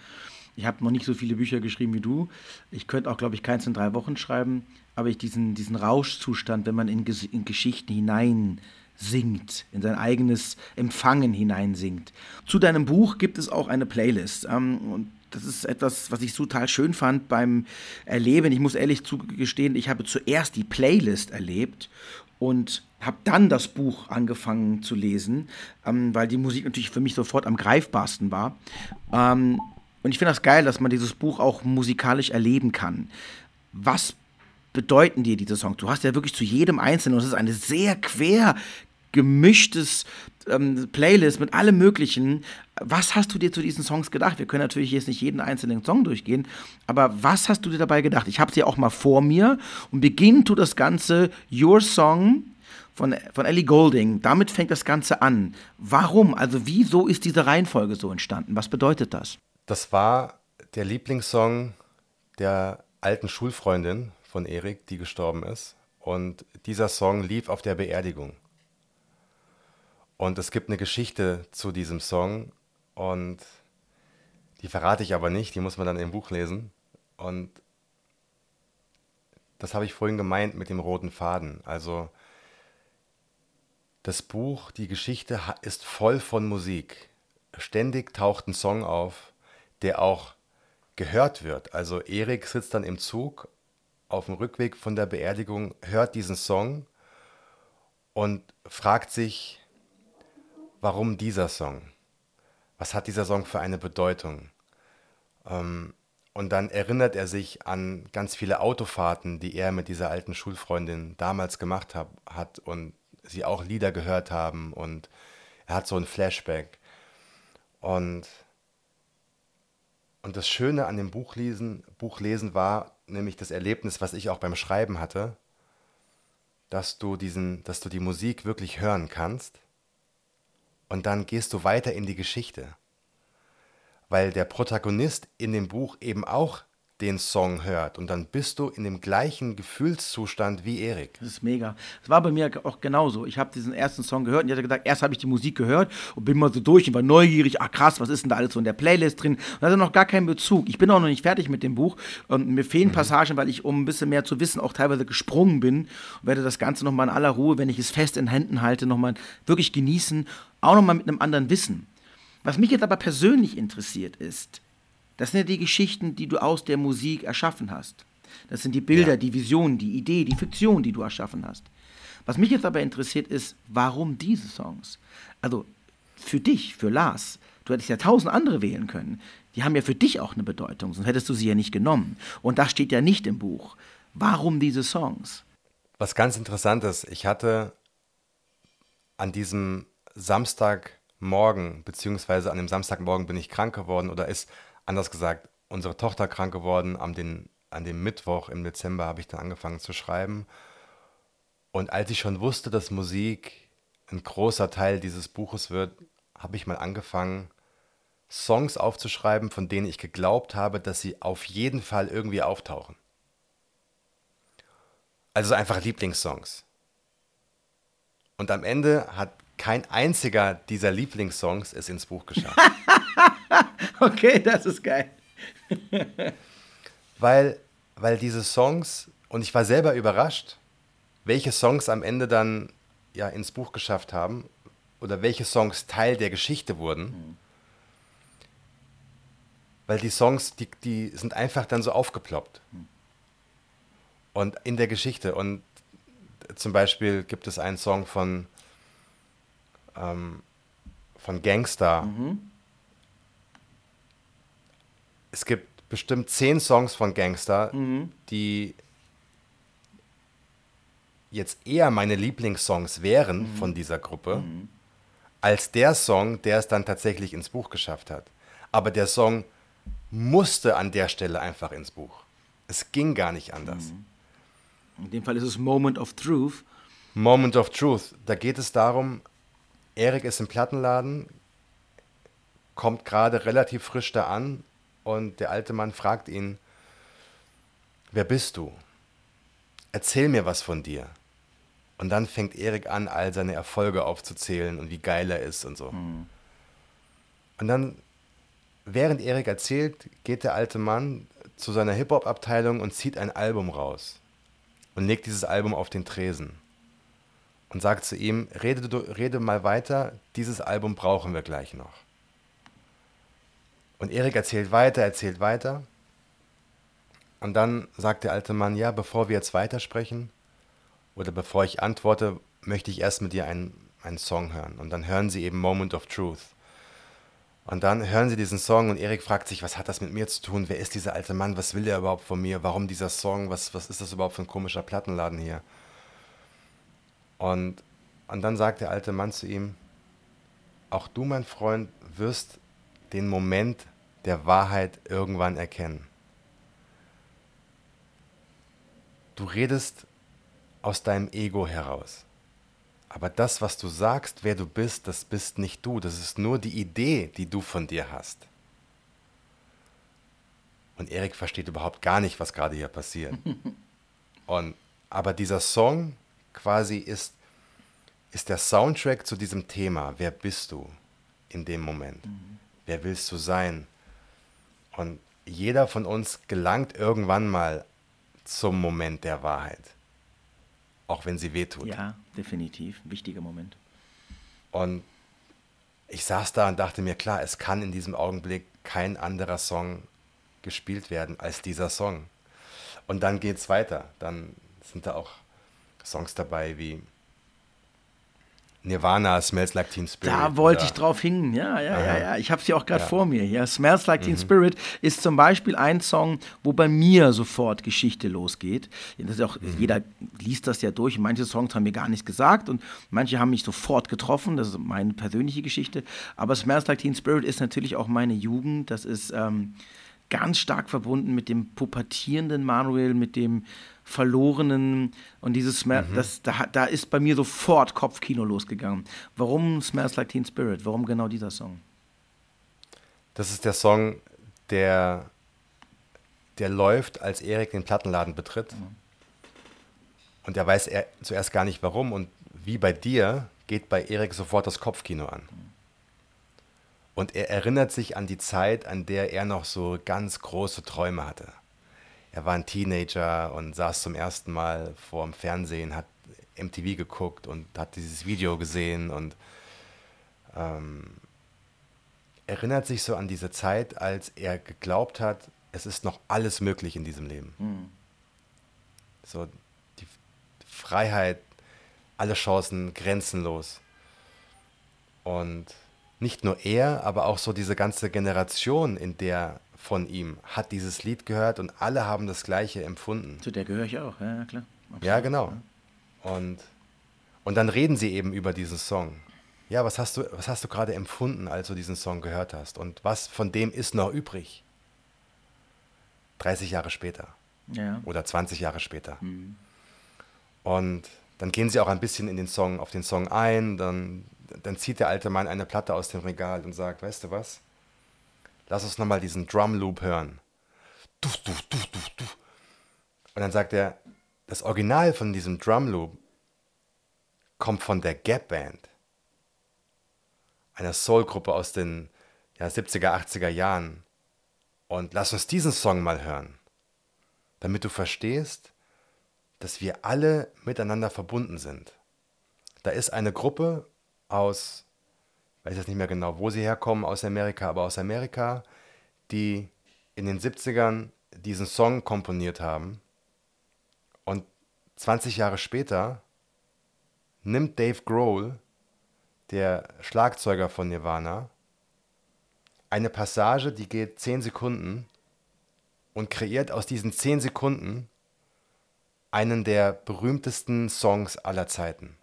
Ich habe noch nicht so viele Bücher geschrieben wie du. Ich könnte auch, glaube ich, keins in drei Wochen schreiben, aber ich diesen, diesen Rauschzustand, wenn man in, in Geschichten hinein singt, in sein eigenes Empfangen hineinsingt. Zu deinem Buch gibt es auch eine Playlist. Ähm, und das ist etwas, was ich total schön fand beim Erleben. Ich muss ehrlich zugestehen, ich habe zuerst die Playlist erlebt und habe dann das Buch angefangen zu lesen, ähm, weil die Musik natürlich für mich sofort am greifbarsten war. Ähm, und ich finde das geil, dass man dieses Buch auch musikalisch erleben kann. Was bedeuten dir diese Songs? Du hast ja wirklich zu jedem Einzelnen, und es ist ein sehr quer gemischtes ähm, Playlist mit allem Möglichen. Was hast du dir zu diesen Songs gedacht? Wir können natürlich jetzt nicht jeden einzelnen Song durchgehen, aber was hast du dir dabei gedacht? Ich habe sie auch mal vor mir und beginnt tut das Ganze Your Song von, von Ellie Golding. Damit fängt das Ganze an. Warum? Also wieso ist diese Reihenfolge so entstanden? Was bedeutet das? Das war der Lieblingssong der alten Schulfreundin von Erik, die gestorben ist. Und dieser Song lief auf der Beerdigung. Und es gibt eine Geschichte zu diesem Song und die verrate ich aber nicht, die muss man dann im Buch lesen. Und das habe ich vorhin gemeint mit dem roten Faden. Also das Buch, die Geschichte ist voll von Musik. Ständig taucht ein Song auf, der auch gehört wird. Also Erik sitzt dann im Zug auf dem Rückweg von der Beerdigung, hört diesen Song und fragt sich, warum dieser Song? Was hat dieser Song für eine Bedeutung? Ähm, und dann erinnert er sich an ganz viele Autofahrten, die er mit dieser alten Schulfreundin damals gemacht hab, hat und sie auch Lieder gehört haben und er hat so ein Flashback. Und, und das Schöne an dem Buchlesen, Buchlesen war nämlich das Erlebnis, was ich auch beim Schreiben hatte, dass du, diesen, dass du die Musik wirklich hören kannst und dann gehst du weiter in die Geschichte. Weil der Protagonist in dem Buch eben auch den Song hört und dann bist du in dem gleichen Gefühlszustand wie Erik. Das ist mega. Das war bei mir auch genauso. Ich habe diesen ersten Song gehört und ich hatte gesagt, erst habe ich die Musik gehört und bin mal so durch und war neugierig. Ach krass, was ist denn da alles so in der Playlist drin? Und hatte noch gar keinen Bezug. Ich bin auch noch nicht fertig mit dem Buch und mir fehlen mhm. Passagen, weil ich, um ein bisschen mehr zu wissen, auch teilweise gesprungen bin und werde das Ganze nochmal in aller Ruhe, wenn ich es fest in Händen halte, nochmal wirklich genießen. Auch nochmal mit einem anderen Wissen. Was mich jetzt aber persönlich interessiert ist, das sind ja die Geschichten, die du aus der Musik erschaffen hast. Das sind die Bilder, ja. die Visionen, die Idee, die Fiktion, die du erschaffen hast. Was mich jetzt aber interessiert ist, warum diese Songs? Also für dich, für Lars, du hättest ja tausend andere wählen können. Die haben ja für dich auch eine Bedeutung, sonst hättest du sie ja nicht genommen. Und das steht ja nicht im Buch. Warum diese Songs? Was ganz interessant ist, ich hatte an diesem Samstagmorgen, beziehungsweise an dem Samstagmorgen bin ich krank geworden oder ist anders gesagt, unsere Tochter krank geworden. Am den, an dem Mittwoch im Dezember habe ich dann angefangen zu schreiben. Und als ich schon wusste, dass Musik ein großer Teil dieses Buches wird, habe ich mal angefangen, Songs aufzuschreiben, von denen ich geglaubt habe, dass sie auf jeden Fall irgendwie auftauchen. Also einfach Lieblingssongs. Und am Ende hat kein einziger dieser Lieblingssongs es ins Buch geschafft. okay, das ist geil. weil, weil diese Songs, und ich war selber überrascht, welche Songs am Ende dann ja ins Buch geschafft haben oder welche Songs Teil der Geschichte wurden. Mhm. Weil die Songs, die, die sind einfach dann so aufgeploppt. Mhm. Und in der Geschichte. Und zum Beispiel gibt es einen Song von, ähm, von Gangster. Mhm es gibt bestimmt zehn Songs von Gangster, mhm. die jetzt eher meine Lieblingssongs wären mhm. von dieser Gruppe, mhm. als der Song, der es dann tatsächlich ins Buch geschafft hat. Aber der Song musste an der Stelle einfach ins Buch. Es ging gar nicht anders. In dem Fall ist es Moment of Truth. Moment of Truth. Da geht es darum, Erik ist im Plattenladen, kommt gerade relativ frisch da an, und der alte Mann fragt ihn, wer bist du? Erzähl mir was von dir. Und dann fängt Erik an, all seine Erfolge aufzuzählen und wie geil er ist und so. Mhm. Und dann, während Erik erzählt, geht der alte Mann zu seiner Hip-Hop-Abteilung und zieht ein Album raus und legt dieses Album auf den Tresen und sagt zu ihm, rede, rede mal weiter, dieses Album brauchen wir gleich noch. Und Erik erzählt weiter, erzählt weiter. Und dann sagt der alte Mann, ja, bevor wir jetzt weitersprechen oder bevor ich antworte, möchte ich erst mit dir einen, einen Song hören. Und dann hören sie eben Moment of Truth. Und dann hören sie diesen Song und Erik fragt sich, was hat das mit mir zu tun? Wer ist dieser alte Mann? Was will der überhaupt von mir? Warum dieser Song? Was, was ist das überhaupt für ein komischer Plattenladen hier? Und, und dann sagt der alte Mann zu ihm, auch du, mein Freund, wirst den Moment der Wahrheit irgendwann erkennen. Du redest aus deinem Ego heraus. Aber das, was du sagst, wer du bist, das bist nicht du. Das ist nur die Idee, die du von dir hast. Und Erik versteht überhaupt gar nicht, was gerade hier passiert. Und, aber dieser Song quasi ist, ist der Soundtrack zu diesem Thema. Wer bist du in dem Moment? Mhm. Wer willst du sein? Und jeder von uns gelangt irgendwann mal zum Moment der Wahrheit. Auch wenn sie wehtut. Ja, definitiv. Ein wichtiger Moment. Und ich saß da und dachte mir, klar, es kann in diesem Augenblick kein anderer Song gespielt werden als dieser Song. Und dann geht es weiter. Dann sind da auch Songs dabei wie Nirvana, Smells Like Teen Spirit. Da wollte ich drauf hingen, ja, ja, ja, ja. Ich habe es hier auch gerade ja. vor mir. Ja, Smells Like mhm. Teen Spirit ist zum Beispiel ein Song, wo bei mir sofort Geschichte losgeht. Das auch, mhm. Jeder liest das ja durch. Manche Songs haben mir gar nichts gesagt und manche haben mich sofort getroffen. Das ist meine persönliche Geschichte. Aber Smells Like Teen Spirit ist natürlich auch meine Jugend. Das ist ähm, ganz stark verbunden mit dem pubertierenden Manuel, mit dem verlorenen und dieses Smells, mhm. das, da, da ist bei mir sofort Kopfkino losgegangen. Warum Smells Like Teen Spirit? Warum genau dieser Song? Das ist der Song, der, der läuft, als Erik den Plattenladen betritt. Mhm. Und er weiß er zuerst gar nicht warum. Und wie bei dir geht bei Erik sofort das Kopfkino an. Mhm. Und er erinnert sich an die Zeit, an der er noch so ganz große Träume hatte er war ein Teenager und saß zum ersten Mal vor dem Fernsehen, hat MTV geguckt und hat dieses Video gesehen und ähm, erinnert sich so an diese Zeit, als er geglaubt hat, es ist noch alles möglich in diesem Leben. Mhm. So die Freiheit, alle Chancen grenzenlos. Und nicht nur er, aber auch so diese ganze Generation, in der von ihm hat dieses Lied gehört und alle haben das Gleiche empfunden. Zu der gehöre ich auch, ja, klar. Absolut. Ja, genau. Und, und dann reden sie eben über diesen Song. Ja, was hast du, was hast du gerade empfunden, als du diesen Song gehört hast? Und was von dem ist noch übrig? 30 Jahre später. Ja. Oder 20 Jahre später. Mhm. Und dann gehen sie auch ein bisschen in den Song, auf den Song ein, dann, dann zieht der alte Mann eine Platte aus dem Regal und sagt, weißt du was? Lass uns nochmal diesen Drum Loop hören. Und dann sagt er, das Original von diesem Drum Loop kommt von der Gap Band, einer Soul-Gruppe aus den ja, 70er, 80er Jahren. Und lass uns diesen Song mal hören, damit du verstehst, dass wir alle miteinander verbunden sind. Da ist eine Gruppe aus weiß jetzt nicht mehr genau, wo sie herkommen aus Amerika, aber aus Amerika, die in den 70ern diesen Song komponiert haben. Und 20 Jahre später nimmt Dave Grohl, der Schlagzeuger von Nirvana, eine Passage, die geht 10 Sekunden und kreiert aus diesen 10 Sekunden einen der berühmtesten Songs aller Zeiten.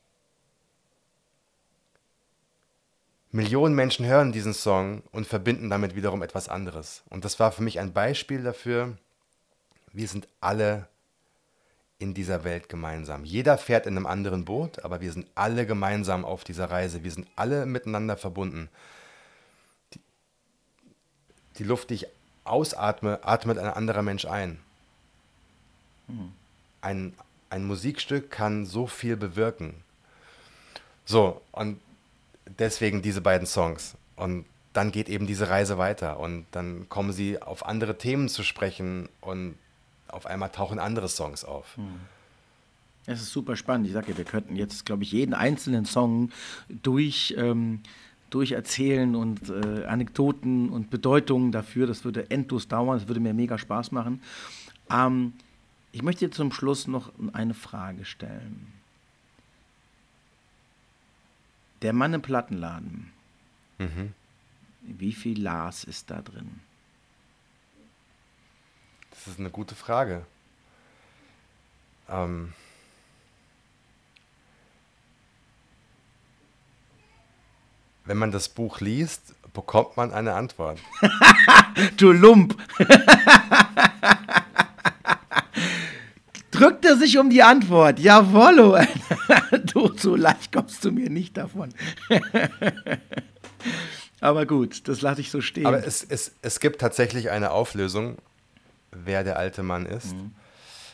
Millionen Menschen hören diesen Song und verbinden damit wiederum etwas anderes. Und das war für mich ein Beispiel dafür, wir sind alle in dieser Welt gemeinsam. Jeder fährt in einem anderen Boot, aber wir sind alle gemeinsam auf dieser Reise. Wir sind alle miteinander verbunden. Die, die Luft, die ich ausatme, atmet ein anderer Mensch ein. Ein, ein Musikstück kann so viel bewirken. So, und deswegen diese beiden Songs. Und dann geht eben diese Reise weiter und dann kommen sie auf andere Themen zu sprechen und auf einmal tauchen andere Songs auf. Hm. Es ist super spannend. Ich sage ja, wir könnten jetzt, glaube ich, jeden einzelnen Song durch, ähm, durcherzählen und äh, Anekdoten und Bedeutungen dafür. Das würde endlos dauern. Das würde mir mega Spaß machen. Ähm, ich möchte dir zum Schluss noch eine Frage stellen. Der Mann im Plattenladen. Mhm. Wie viel Lars ist da drin? Das ist eine gute Frage. Ähm wenn man das Buch liest, bekommt man eine Antwort. du Lump. Drückt er sich um die Antwort. Jawollo. du, so leicht kommst du mir nicht davon. Aber gut, das lasse ich so stehen. Aber es, es, es gibt tatsächlich eine Auflösung, wer der alte Mann ist. Mhm.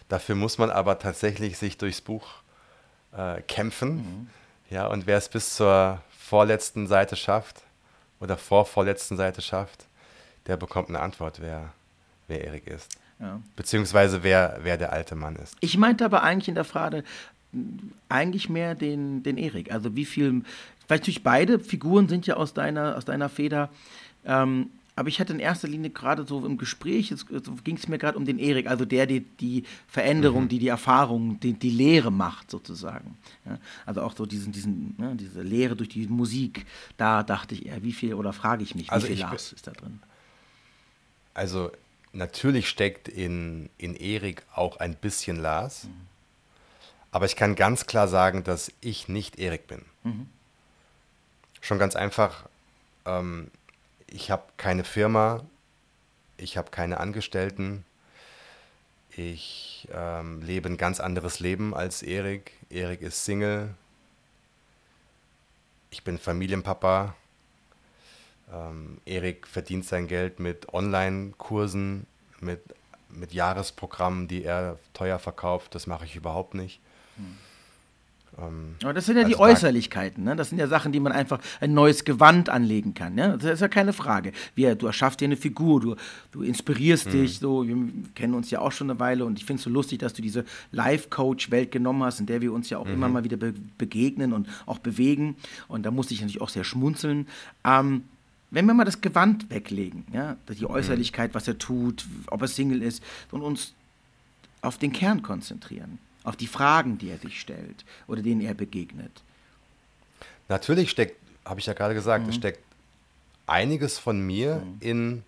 Dafür muss man aber tatsächlich sich durchs Buch äh, kämpfen. Mhm. Ja, und wer es bis zur vorletzten Seite schafft oder vorvorletzten Seite schafft, der bekommt eine Antwort, wer, wer Erik ist. Ja. Beziehungsweise wer, wer der alte Mann ist. Ich meinte aber eigentlich in der Frage eigentlich mehr den, den Erik. Also wie viel, vielleicht natürlich beide Figuren sind ja aus deiner, aus deiner Feder. Ähm, aber ich hatte in erster Linie gerade so im Gespräch, es, ging es mir gerade um den Erik, also der, die die Veränderung, mhm. die die Erfahrung, die, die Lehre macht sozusagen. Ja, also auch so diesen, diesen, ne, diese Lehre durch die Musik, da dachte ich eher, wie viel, oder frage ich mich, wie also viel Lars ist da drin? Also natürlich steckt in, in Erik auch ein bisschen Lars, mhm. aber ich kann ganz klar sagen, dass ich nicht Erik bin. Mhm. Schon ganz einfach, ähm, ich habe keine Firma, ich habe keine Angestellten, ich ähm, lebe ein ganz anderes Leben als Erik. Erik ist Single, ich bin Familienpapa. Ähm, Erik verdient sein Geld mit Online-Kursen, mit, mit Jahresprogrammen, die er teuer verkauft. Das mache ich überhaupt nicht. Hm. Ähm, Aber das sind ja also die Äußerlichkeiten, ne? Das sind ja Sachen, die man einfach ein neues Gewand anlegen kann. Ne? Das ist ja keine Frage. Wie, du erschaffst dir eine Figur, du, du inspirierst mhm. dich, so, wir kennen uns ja auch schon eine Weile und ich finde es so lustig, dass du diese Life-Coach-Welt genommen hast, in der wir uns ja auch mhm. immer mal wieder be begegnen und auch bewegen. Und da musste ich natürlich auch sehr schmunzeln. Ähm, wenn wir mal das Gewand weglegen, ja, die. Äußerlichkeit, was er tut, ob er Single ist, und uns auf den Kern konzentrieren auf die Fragen, die er sich stellt oder denen er begegnet. Natürlich steckt, habe ich ja gerade gesagt, mhm. es steckt einiges von mir mhm. in,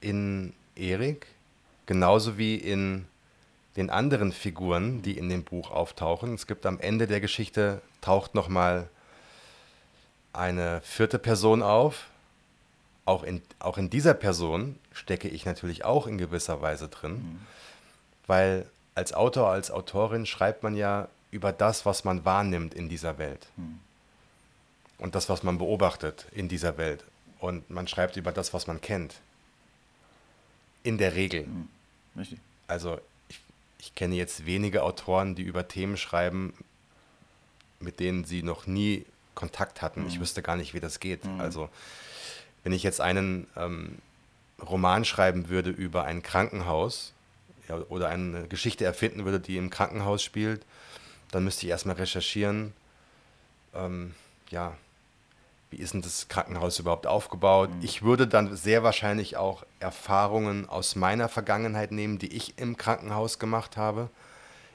in Erik, genauso wie in den anderen Figuren, die in dem Buch auftauchen. Es gibt am Ende der Geschichte, taucht nochmal eine vierte Person auf. Auch in, auch in dieser Person stecke ich natürlich auch in gewisser Weise drin, mhm. weil als Autor, als Autorin schreibt man ja über das, was man wahrnimmt in dieser Welt. Hm. Und das, was man beobachtet in dieser Welt. Und man schreibt über das, was man kennt. In der Regel. Hm. Also ich, ich kenne jetzt wenige Autoren, die über Themen schreiben, mit denen sie noch nie Kontakt hatten. Mhm. Ich hm. wüsste gar nicht, wie das geht. Mhm. Also, wenn ich jetzt einen ähm, Roman schreiben würde über ein Krankenhaus, ja, oder eine Geschichte erfinden würde, die im Krankenhaus spielt, dann müsste ich erstmal recherchieren, ähm, ja, wie ist denn das Krankenhaus überhaupt aufgebaut? Mhm. Ich würde dann sehr wahrscheinlich auch Erfahrungen aus meiner Vergangenheit nehmen, die ich im Krankenhaus gemacht habe.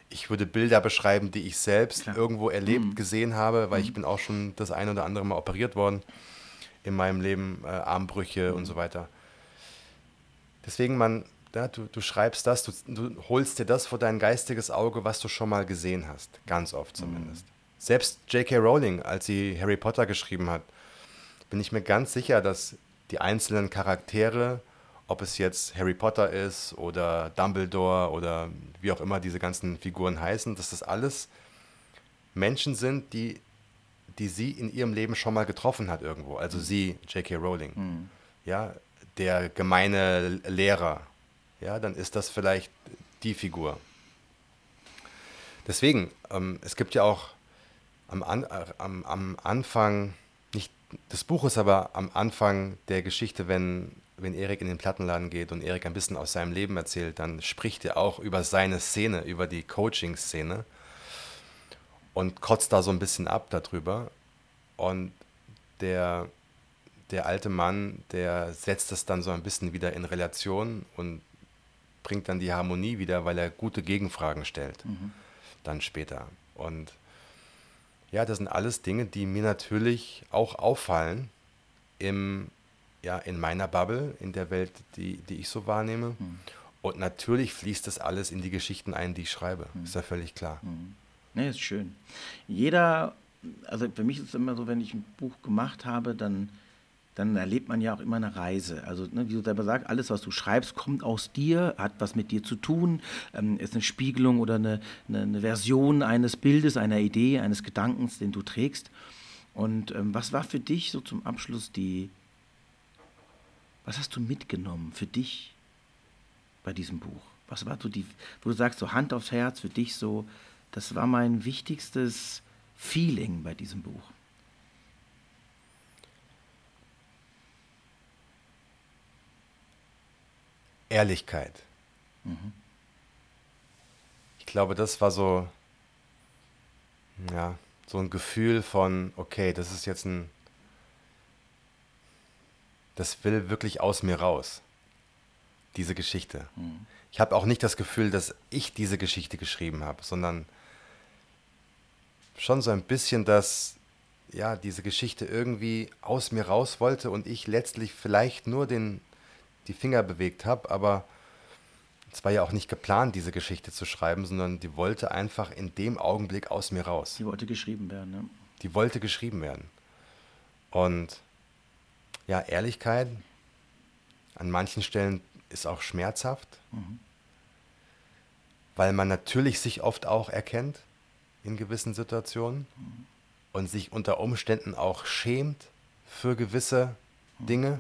Ich würde Bilder beschreiben, die ich selbst Klar. irgendwo erlebt, mhm. gesehen habe, weil mhm. ich bin auch schon das ein oder andere Mal operiert worden in meinem Leben, äh, Armbrüche und mhm. so weiter. Deswegen, man, ja, du, du schreibst das, du, du, holst dir das vor dein geistiges Auge, was du schon mal gesehen hast. Ganz oft zumindest. Mhm. Selbst J.K. Rowling, als sie Harry Potter geschrieben hat, bin ich mir ganz sicher, dass die einzelnen Charaktere, ob es jetzt Harry Potter ist oder Dumbledore oder wie auch immer diese ganzen Figuren heißen, dass das alles Menschen sind, die, die sie in ihrem Leben schon mal getroffen hat irgendwo. Also sie, J.K. Rowling. Mhm. Ja, der gemeine Lehrer, ja, dann ist das vielleicht die Figur. Deswegen, ähm, es gibt ja auch am, An äh, am, am Anfang, nicht des Buches, aber am Anfang der Geschichte, wenn, wenn Erik in den Plattenladen geht und Erik ein bisschen aus seinem Leben erzählt, dann spricht er auch über seine Szene, über die Coaching-Szene und kotzt da so ein bisschen ab darüber. Und der, der alte Mann, der setzt das dann so ein bisschen wieder in Relation und bringt dann die Harmonie wieder, weil er gute Gegenfragen stellt. Mhm. Dann später. Und ja, das sind alles Dinge, die mir natürlich auch auffallen im, ja, in meiner Bubble, in der Welt, die, die ich so wahrnehme. Mhm. Und natürlich fließt das alles in die Geschichten ein, die ich schreibe. Mhm. Ist ja völlig klar. Nee, ist schön. Jeder also für mich ist es immer so, wenn ich ein Buch gemacht habe, dann, dann erlebt man ja auch immer eine Reise. Also, ne, wie du selber sagst, alles, was du schreibst, kommt aus dir, hat was mit dir zu tun, ähm, ist eine Spiegelung oder eine, eine, eine, Version eines Bildes, einer Idee, eines Gedankens, den du trägst. Und ähm, was war für dich so zum Abschluss die, was hast du mitgenommen für dich bei diesem Buch? Was war so die, wo du sagst, so Hand aufs Herz für dich so, das war mein wichtigstes Feeling bei diesem Buch? Ehrlichkeit. Mhm. Ich glaube, das war so, ja, so ein Gefühl von, okay, das ist jetzt ein, das will wirklich aus mir raus, diese Geschichte. Mhm. Ich habe auch nicht das Gefühl, dass ich diese Geschichte geschrieben habe, sondern schon so ein bisschen, dass ja, diese Geschichte irgendwie aus mir raus wollte und ich letztlich vielleicht nur den, die Finger bewegt habe, aber es war ja auch nicht geplant, diese Geschichte zu schreiben, sondern die wollte einfach in dem Augenblick aus mir raus. Die wollte geschrieben werden, ne? Die wollte geschrieben werden. Und ja, Ehrlichkeit an manchen Stellen ist auch schmerzhaft, mhm. weil man natürlich sich oft auch erkennt in gewissen Situationen und sich unter Umständen auch schämt für gewisse Dinge.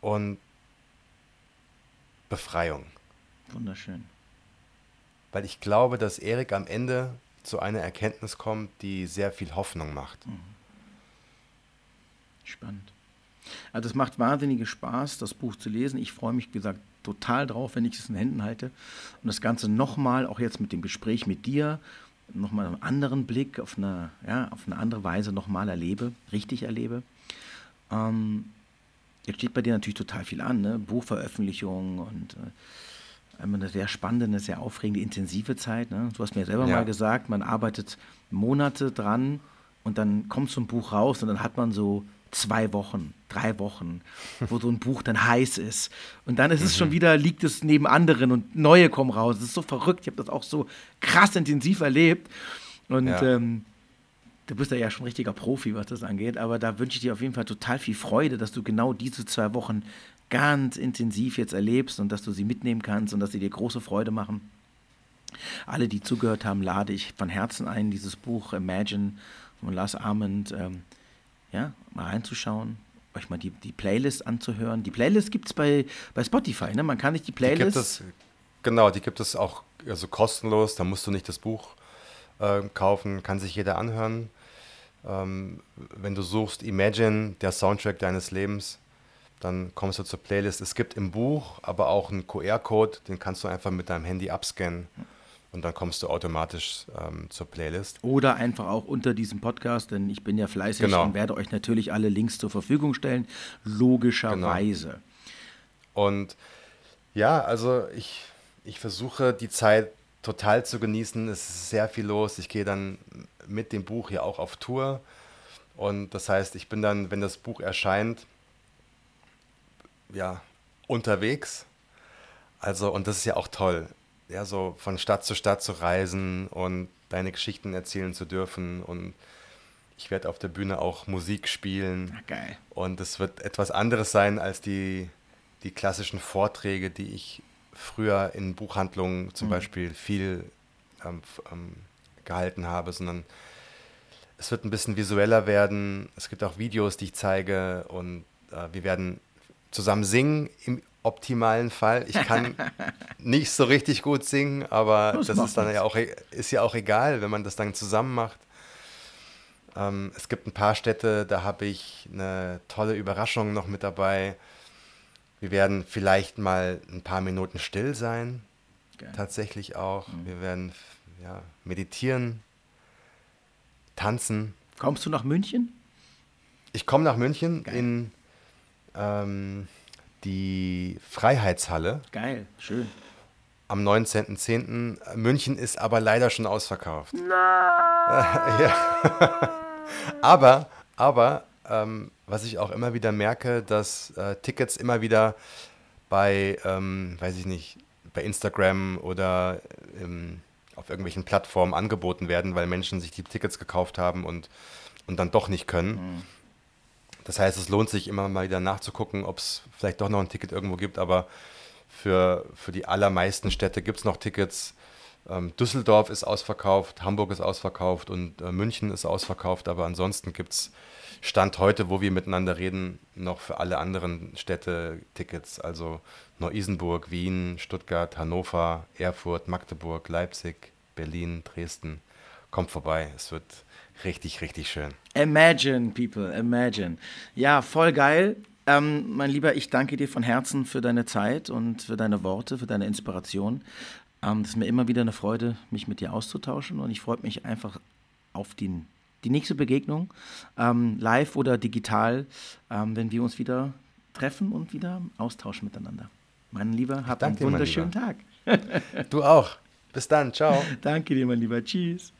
Und Befreiung. Wunderschön. Weil ich glaube, dass Erik am Ende zu einer Erkenntnis kommt, die sehr viel Hoffnung macht. Mhm. Spannend. Also es macht wahnsinnigen Spaß, das Buch zu lesen. Ich freue mich, wie gesagt, total drauf, wenn ich es in Händen halte. Und das Ganze nochmal, auch jetzt mit dem Gespräch mit dir, nochmal einen anderen Blick auf eine, ja, auf eine andere Weise nochmal erlebe, richtig erlebe. Ähm, jetzt steht bei dir natürlich total viel an, ne? Buchveröffentlichung und äh, eine sehr spannende, eine sehr aufregende, intensive Zeit. Ne? Du hast mir selber ja. mal gesagt, man arbeitet Monate dran und dann kommt so ein Buch raus und dann hat man so zwei Wochen, drei Wochen, wo so ein Buch dann heiß ist. Und dann ist es mhm. schon wieder, liegt es neben anderen und neue kommen raus. Das ist so verrückt. Ich habe das auch so krass intensiv erlebt. Und ja. ähm, du bist ja schon richtiger Profi, was das angeht. Aber da wünsche ich dir auf jeden Fall total viel Freude, dass du genau diese zwei Wochen ganz intensiv jetzt erlebst und dass du sie mitnehmen kannst und dass sie dir große Freude machen. Alle, die zugehört haben, lade ich von Herzen ein, dieses Buch Imagine von Lars Armand ähm, ja, mal reinzuschauen, euch mal die, die Playlist anzuhören. Die Playlist gibt es bei, bei Spotify, ne? Man kann nicht die Playlist. Die gibt es, genau, die gibt es auch also kostenlos, da musst du nicht das Buch äh, kaufen, kann sich jeder anhören. Ähm, wenn du suchst Imagine, der Soundtrack deines Lebens, dann kommst du zur Playlist. Es gibt im Buch aber auch einen QR-Code, den kannst du einfach mit deinem Handy abscannen und dann kommst du automatisch ähm, zur Playlist. Oder einfach auch unter diesem Podcast, denn ich bin ja fleißig genau. und werde euch natürlich alle Links zur Verfügung stellen, logischerweise. Genau. Und ja, also ich, ich versuche die Zeit total zu genießen. Es ist sehr viel los. Ich gehe dann mit dem Buch ja auch auf Tour. Und das heißt, ich bin dann, wenn das Buch erscheint, ja, unterwegs. Also, und das ist ja auch toll ja, so von Stadt zu Stadt zu reisen und deine Geschichten erzählen zu dürfen. Und ich werde auf der Bühne auch Musik spielen. Ach, geil. Und es wird etwas anderes sein als die, die klassischen Vorträge, die ich früher in Buchhandlungen zum mhm. Beispiel viel ähm, ähm, gehalten habe, sondern es wird ein bisschen visueller werden. Es gibt auch Videos, die ich zeige und äh, wir werden zusammen singen im optimalen Fall. Ich kann nicht so richtig gut singen, aber das, das ist dann ja auch, e-, ist ja auch egal, wenn man das dann zusammen macht. Ähm, es gibt ein paar Städte, da habe ich eine tolle Überraschung noch mit dabei. Wir werden vielleicht mal ein paar Minuten still sein. Geil. Tatsächlich auch. Mhm. Wir werden ja, meditieren, tanzen. Kommst du nach München? Ich komme nach München Geil. in ähm, die Freiheitshalle. Geil, schön. Am 19.10. München ist aber leider schon ausverkauft. Nein. ja. aber, aber, ähm, was ich auch immer wieder merke, dass äh, Tickets immer wieder bei, ähm, weiß ich nicht, bei Instagram oder ähm, auf irgendwelchen Plattformen angeboten werden, weil Menschen sich die Tickets gekauft haben und, und dann doch nicht können. Mhm. Das heißt, es lohnt sich immer mal wieder nachzugucken, ob es vielleicht doch noch ein Ticket irgendwo gibt, aber für, für die allermeisten Städte gibt es noch Tickets. Ähm, Düsseldorf ist ausverkauft, Hamburg ist ausverkauft und äh, München ist ausverkauft, aber ansonsten gibt es Stand heute, wo wir miteinander reden, noch für alle anderen Städte Tickets. Also Neu-Isenburg, Wien, Stuttgart, Hannover, Erfurt, Magdeburg, Leipzig, Berlin, Dresden. Kommt vorbei, es wird richtig, richtig schön. Imagine, people, imagine. Ja, voll geil. Ähm, mein Lieber, ich danke dir von Herzen für deine Zeit und für deine Worte, für deine Inspiration. Ähm, es ist mir immer wieder eine Freude, mich mit dir auszutauschen und ich freue mich einfach auf den die nächste Begegnung, ähm, live oder digital, ähm, wenn wir uns wieder treffen und wieder austauschen miteinander. Mein Lieber, hab einen wunderschönen Tag. du auch. Bis dann. Ciao. Danke dir, mein Lieber. Tschüss.